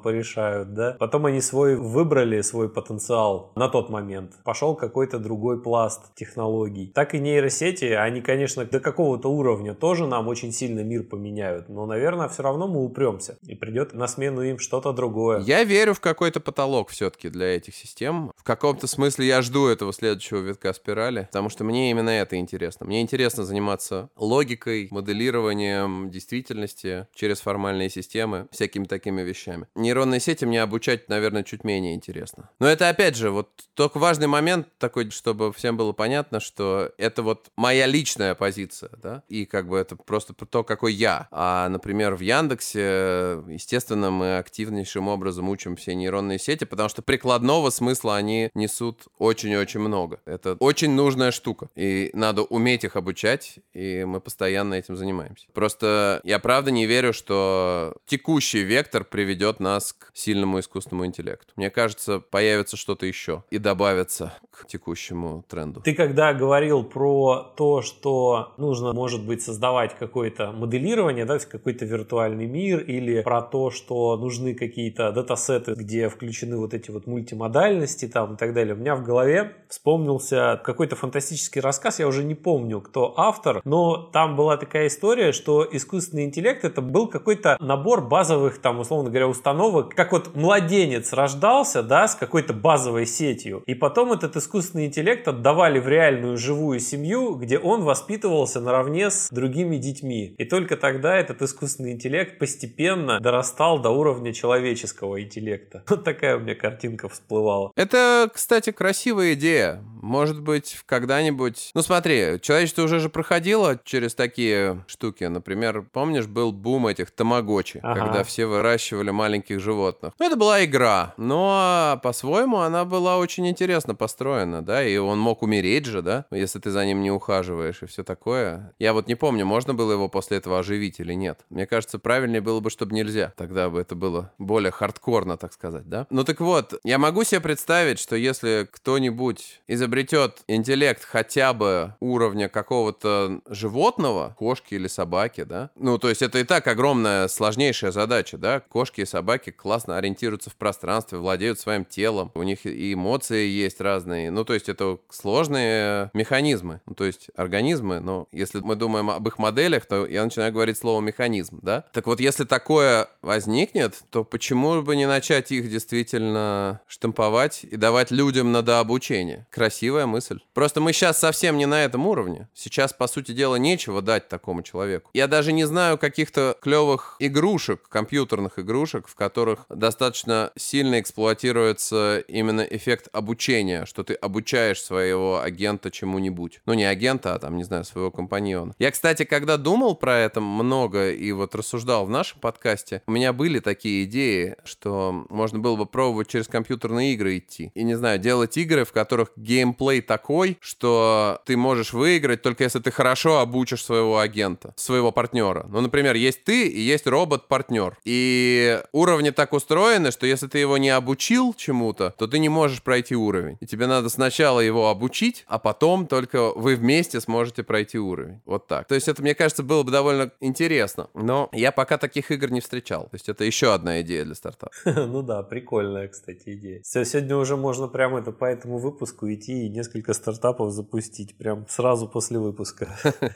порешают, да? Потом они свой выбрали свой потенциал на тот момент. Пошел какой-то другой пласт технологий. Так и нейросети, они, конечно, до какого-то уровня тоже нам очень сильно мир поменяют. Но наверное, все равно мы упремся, и придет на смену им что-то другое. Я верю в какой-то потолок все-таки для этих систем. В каком-то смысле я жду этого следующего витка спирали, потому что мне именно это интересно. Мне интересно заниматься логикой, моделированием действительности через формальные системы, всякими такими вещами. Нейронные сети мне обучать, наверное, чуть менее интересно. Но это, опять же, вот только важный момент такой, чтобы всем было понятно, что это вот моя личная позиция, да, и как бы это просто то, какой я. А, например, в Яндексе, естественно, мы активнейшим образом учим все нейронные сети, потому что прикладного смысла они несут очень-очень много. Это очень нужная штука, и надо уметь их обучать, и мы постоянно этим занимаемся. Просто я правда не верю, что текущий вектор приведет нас к сильному искусственному интеллекту. Мне кажется, появится что-то еще и добавится к текущему тренду. Ты когда говорил про то, что нужно, может быть, создавать какое-то моделирование, да, какой-то виртуальный мир, или про то, что нужны какие-то датасеты, где включены вот эти вот мультимодальности там и так далее, у меня в голове вспомнился какой-то фантастический рассказ, я уже не помню, кто автор, но там была такая история, что искусственный интеллект это был какой-то набор базовых, там, условно говоря, установок, как вот младенец рождался, да, с какой-то базовой сетью, и потом этот искусственный интеллект отдавали в реальную живую семью, где он воспитывался наравне с другими детьми. И только тогда этот искусственный интеллект постепенно дорастал до уровня человеческого интеллекта. [LAUGHS] Вот такая у меня картинка всплывала. Это, кстати, красивая идея. Может быть, когда-нибудь... Ну смотри, человечество уже же проходило через такие штуки. Например, помнишь, был бум этих тамагочи, ага. когда все выращивали маленьких животных. Ну, это была игра, но по-своему она была очень интересно построена, да, и он мог умереть же, да, если ты за ним не ухаживаешь и все такое. Я вот не помню, можно было его после этого оживить или нет. Мне кажется, правильнее было бы, чтобы нельзя. Тогда бы это было более хардкорно, так сказать, да? Ну так вот, я могу себе представить, что если кто-нибудь изобретет интеллект хотя бы уровня какого-то животного, кошки или собаки, да, ну то есть это и так огромная сложнейшая задача, да, кошки и собаки классно ориентируются в пространстве, владеют своим телом, у них и эмоции есть разные, ну то есть это сложные механизмы, ну, то есть организмы, но если мы думаем об их моделях, то я начинаю говорить слово механизм, да? Так вот, если такое возникнет, то почему бы не начать их действительно штамповать и давать людям на дообучение? Красивая мысль. Просто мы сейчас совсем не на этом уровне. Сейчас, по сути дела, нечего дать такому человеку. Я даже не знаю каких-то клевых игрушек, компьютерных игрушек, в которых достаточно сильно эксплуатируется именно эффект обучения, что ты обучаешь своего агента чему-нибудь. Ну, не агента, а там, не знаю, своего компаньона. Я, кстати, когда думал про это много и вот рассуждал в нашем подкасте, у меня были такие идеи, что можно было бы пробовать через компьютерные игры идти. И, не знаю, делать игры, в которых геймплей такой, что ты можешь выиграть только если ты хорошо обучишь своего агента, своего партнера. Ну, например, есть ты и есть робот-партнер. И уровни так устроены, что если ты его не обучил чему-то, то ты не можешь пройти уровень. И тебе надо сначала его обучить, а потом только вы вместе сможете пройти уровень. Вот так. То есть это, мне кажется, было бы довольно интересно. Но я пока таких игр не встречал. То есть это еще одна идея для стартапа. [LAUGHS] Ну да, прикольная, кстати, идея. Все, сегодня уже можно прямо это по этому выпуску идти и несколько стартапов запустить прям сразу после выпуска. [LAUGHS]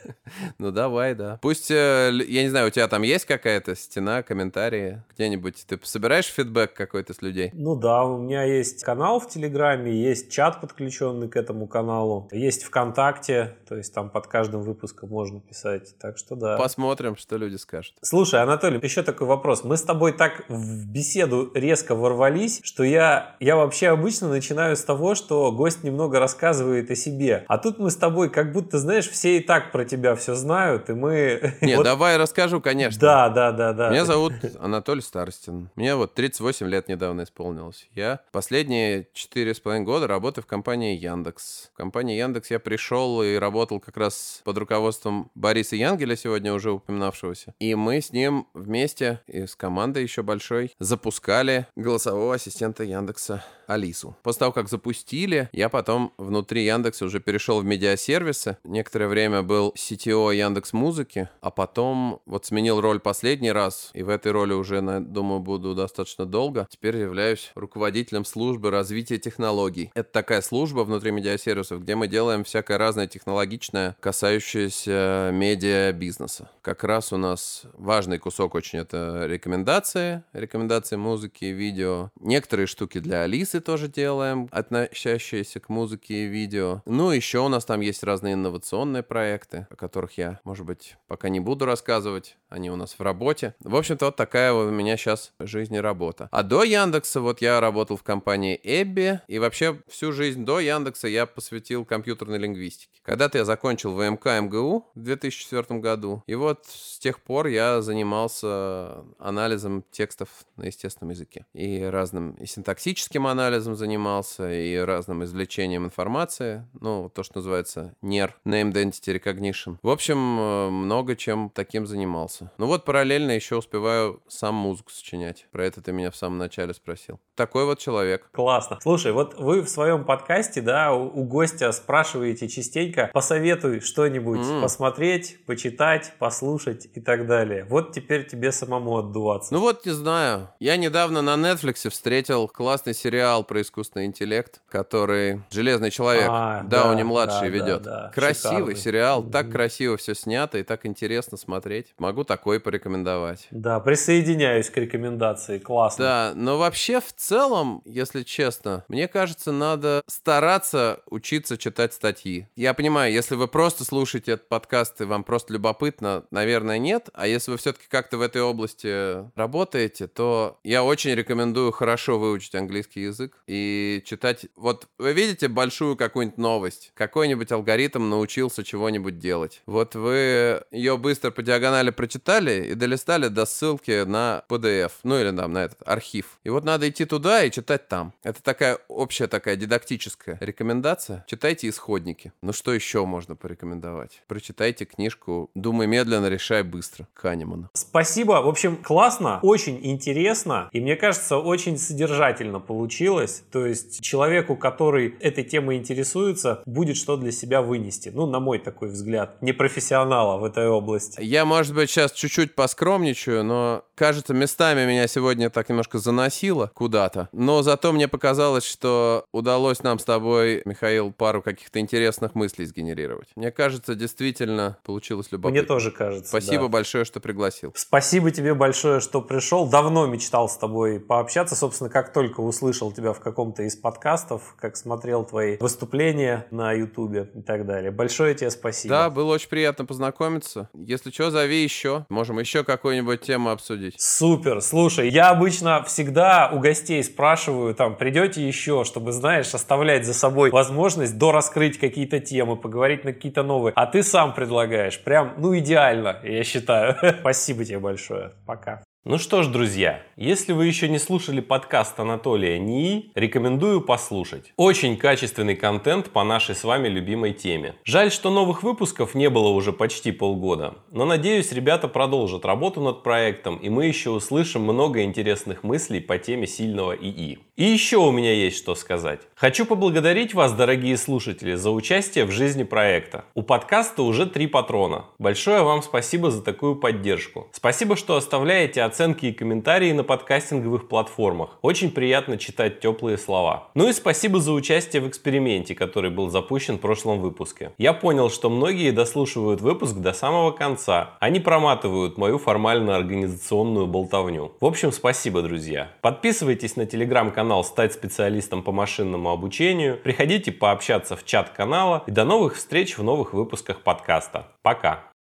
Ну давай, да. Пусть, э, я не знаю, у тебя там есть какая-то стена, комментарии где-нибудь? Ты собираешь фидбэк какой-то с людей? Ну да, у меня есть канал в Телеграме, есть чат, подключенный к этому каналу, есть ВКонтакте, то есть там под каждым выпуском можно писать. Так что да. Посмотрим, что люди скажут. Слушай, Анатолий, еще такой вопрос. Мы с тобой так в беседу резко ворвались, что я, я вообще обычно начинаю с того, что гость немного рассказывает о себе. А тут мы с тобой как будто, знаешь, все и так про тебя все знают, и мы... [LAUGHS] Не, вот... давай расскажу, конечно. Да, да, да, да. Меня зовут [LAUGHS] Анатолий Старостин. Мне вот 38 лет недавно исполнилось. Я последние 4,5 года работаю в компании Яндекс. В компании Яндекс я пришел и работал как раз под руководством Бориса Янгеля, сегодня уже упоминавшегося. И мы с ним вместе и с командой еще большой запускали голосового ассистента Яндекса Алису. После того, как запустили, я потом внутри Яндекса уже перешел в медиасервисы. Некоторое время был CTO Яндекс Музыки, а потом вот сменил роль последний раз, и в этой роли уже, думаю, буду достаточно долго. Теперь являюсь руководителем службы развития технологий. Это такая служба внутри медиасервисов, где мы делаем всякое разное технологичное, касающееся медиа-бизнеса. Как раз у нас важный кусок очень это рекомендации, рекомендации музыки, видео. Некоторые штуки для Алисы тоже делаем, относящиеся к музыке музыки видео. Ну, еще у нас там есть разные инновационные проекты, о которых я, может быть, пока не буду рассказывать. Они у нас в работе. В общем-то, вот такая вот у меня сейчас жизнь и работа. А до Яндекса вот я работал в компании Эбби. И вообще всю жизнь до Яндекса я посвятил компьютерной лингвистике. Когда-то я закончил ВМК МГУ в 2004 году. И вот с тех пор я занимался анализом текстов на естественном языке. И разным и синтаксическим анализом занимался, и разным извлечением информации. Ну, то, что называется NER, Name Identity Recognition. В общем, э, много чем таким занимался. Ну вот параллельно еще успеваю сам музыку сочинять. Про это ты меня в самом начале спросил. Такой вот человек. Классно. Слушай, вот вы в своем подкасте, да, у, у гостя спрашиваете частенько, посоветуй что-нибудь mm. посмотреть, почитать, послушать и так далее. Вот теперь тебе самому отдуваться. Ну вот, не знаю. Я недавно на Netflix встретил классный сериал про искусственный интеллект, который «Железный человек» а, Дауни да, младший да, ведет. Да, да. Красивый Шикарный. сериал, так красиво все снято и так интересно смотреть. Могу такой порекомендовать. Да, присоединяюсь к рекомендации. Классно. Да, но вообще в целом, если честно, мне кажется, надо стараться учиться читать статьи. Я понимаю, если вы просто слушаете этот подкаст и вам просто любопытно, наверное, нет. А если вы все-таки как-то в этой области работаете, то я очень рекомендую хорошо выучить английский язык и читать. Вот вы видите большую какую-нибудь новость, какой-нибудь алгоритм научился чего-нибудь делать. Вот вы ее быстро по диагонали прочитали и долистали до ссылки на PDF, ну или там на этот архив. И вот надо идти туда и читать там. Это такая общая такая дидактическая рекомендация. Читайте исходники. Ну что еще можно порекомендовать? Прочитайте книжку «Думай медленно, решай быстро» Канемана. Спасибо. В общем, классно, очень интересно и мне кажется, очень содержательно получилось. То есть человеку, который этой темой интересуется, будет что для себя вынести. Ну, на мой такой взгляд, не профессионала в этой области. Я, может быть, сейчас чуть-чуть поскромничаю, но кажется, местами меня сегодня так немножко заносило куда-то. Но зато мне показалось, что удалось нам с тобой, Михаил, пару каких-то интересных мыслей сгенерировать. Мне кажется, действительно получилось любопытно. Мне тоже кажется. Спасибо да. большое, что пригласил. Спасибо тебе большое, что пришел. Давно мечтал с тобой пообщаться. Собственно, как только услышал тебя в каком-то из подкастов, как смотрел твои выступления на Ютубе и так далее. Большое тебе спасибо. Да, было очень приятно познакомиться. Если что, зови еще. Можем еще какую-нибудь тему обсудить. Супер. Слушай, я обычно всегда у гостей спрашиваю, там, придете еще, чтобы, знаешь, оставлять за собой возможность дораскрыть какие-то темы, поговорить на какие-то новые. А ты сам предлагаешь. Прям, ну, идеально, я считаю. [LAUGHS] Спасибо тебе большое. Пока. Ну что ж, друзья, если вы еще не слушали подкаст Анатолия НИИ, рекомендую послушать. Очень качественный контент по нашей с вами любимой теме. Жаль, что новых выпусков не было уже почти полгода, но надеюсь, ребята продолжат работу над проектом, и мы еще услышим много интересных мыслей по теме сильного ИИ. И еще у меня есть что сказать. Хочу поблагодарить вас, дорогие слушатели, за участие в жизни проекта. У подкаста уже три патрона. Большое вам спасибо за такую поддержку. Спасибо, что оставляете оценки и комментарии на подкастинговых платформах. Очень приятно читать теплые слова. Ну и спасибо за участие в эксперименте, который был запущен в прошлом выпуске. Я понял, что многие дослушивают выпуск до самого конца. Они проматывают мою формально-организационную болтовню. В общем, спасибо, друзья. Подписывайтесь на телеграм-канал «Стать специалистом по машинному обучению». Приходите пообщаться в чат канала. И до новых встреч в новых выпусках подкаста. Пока!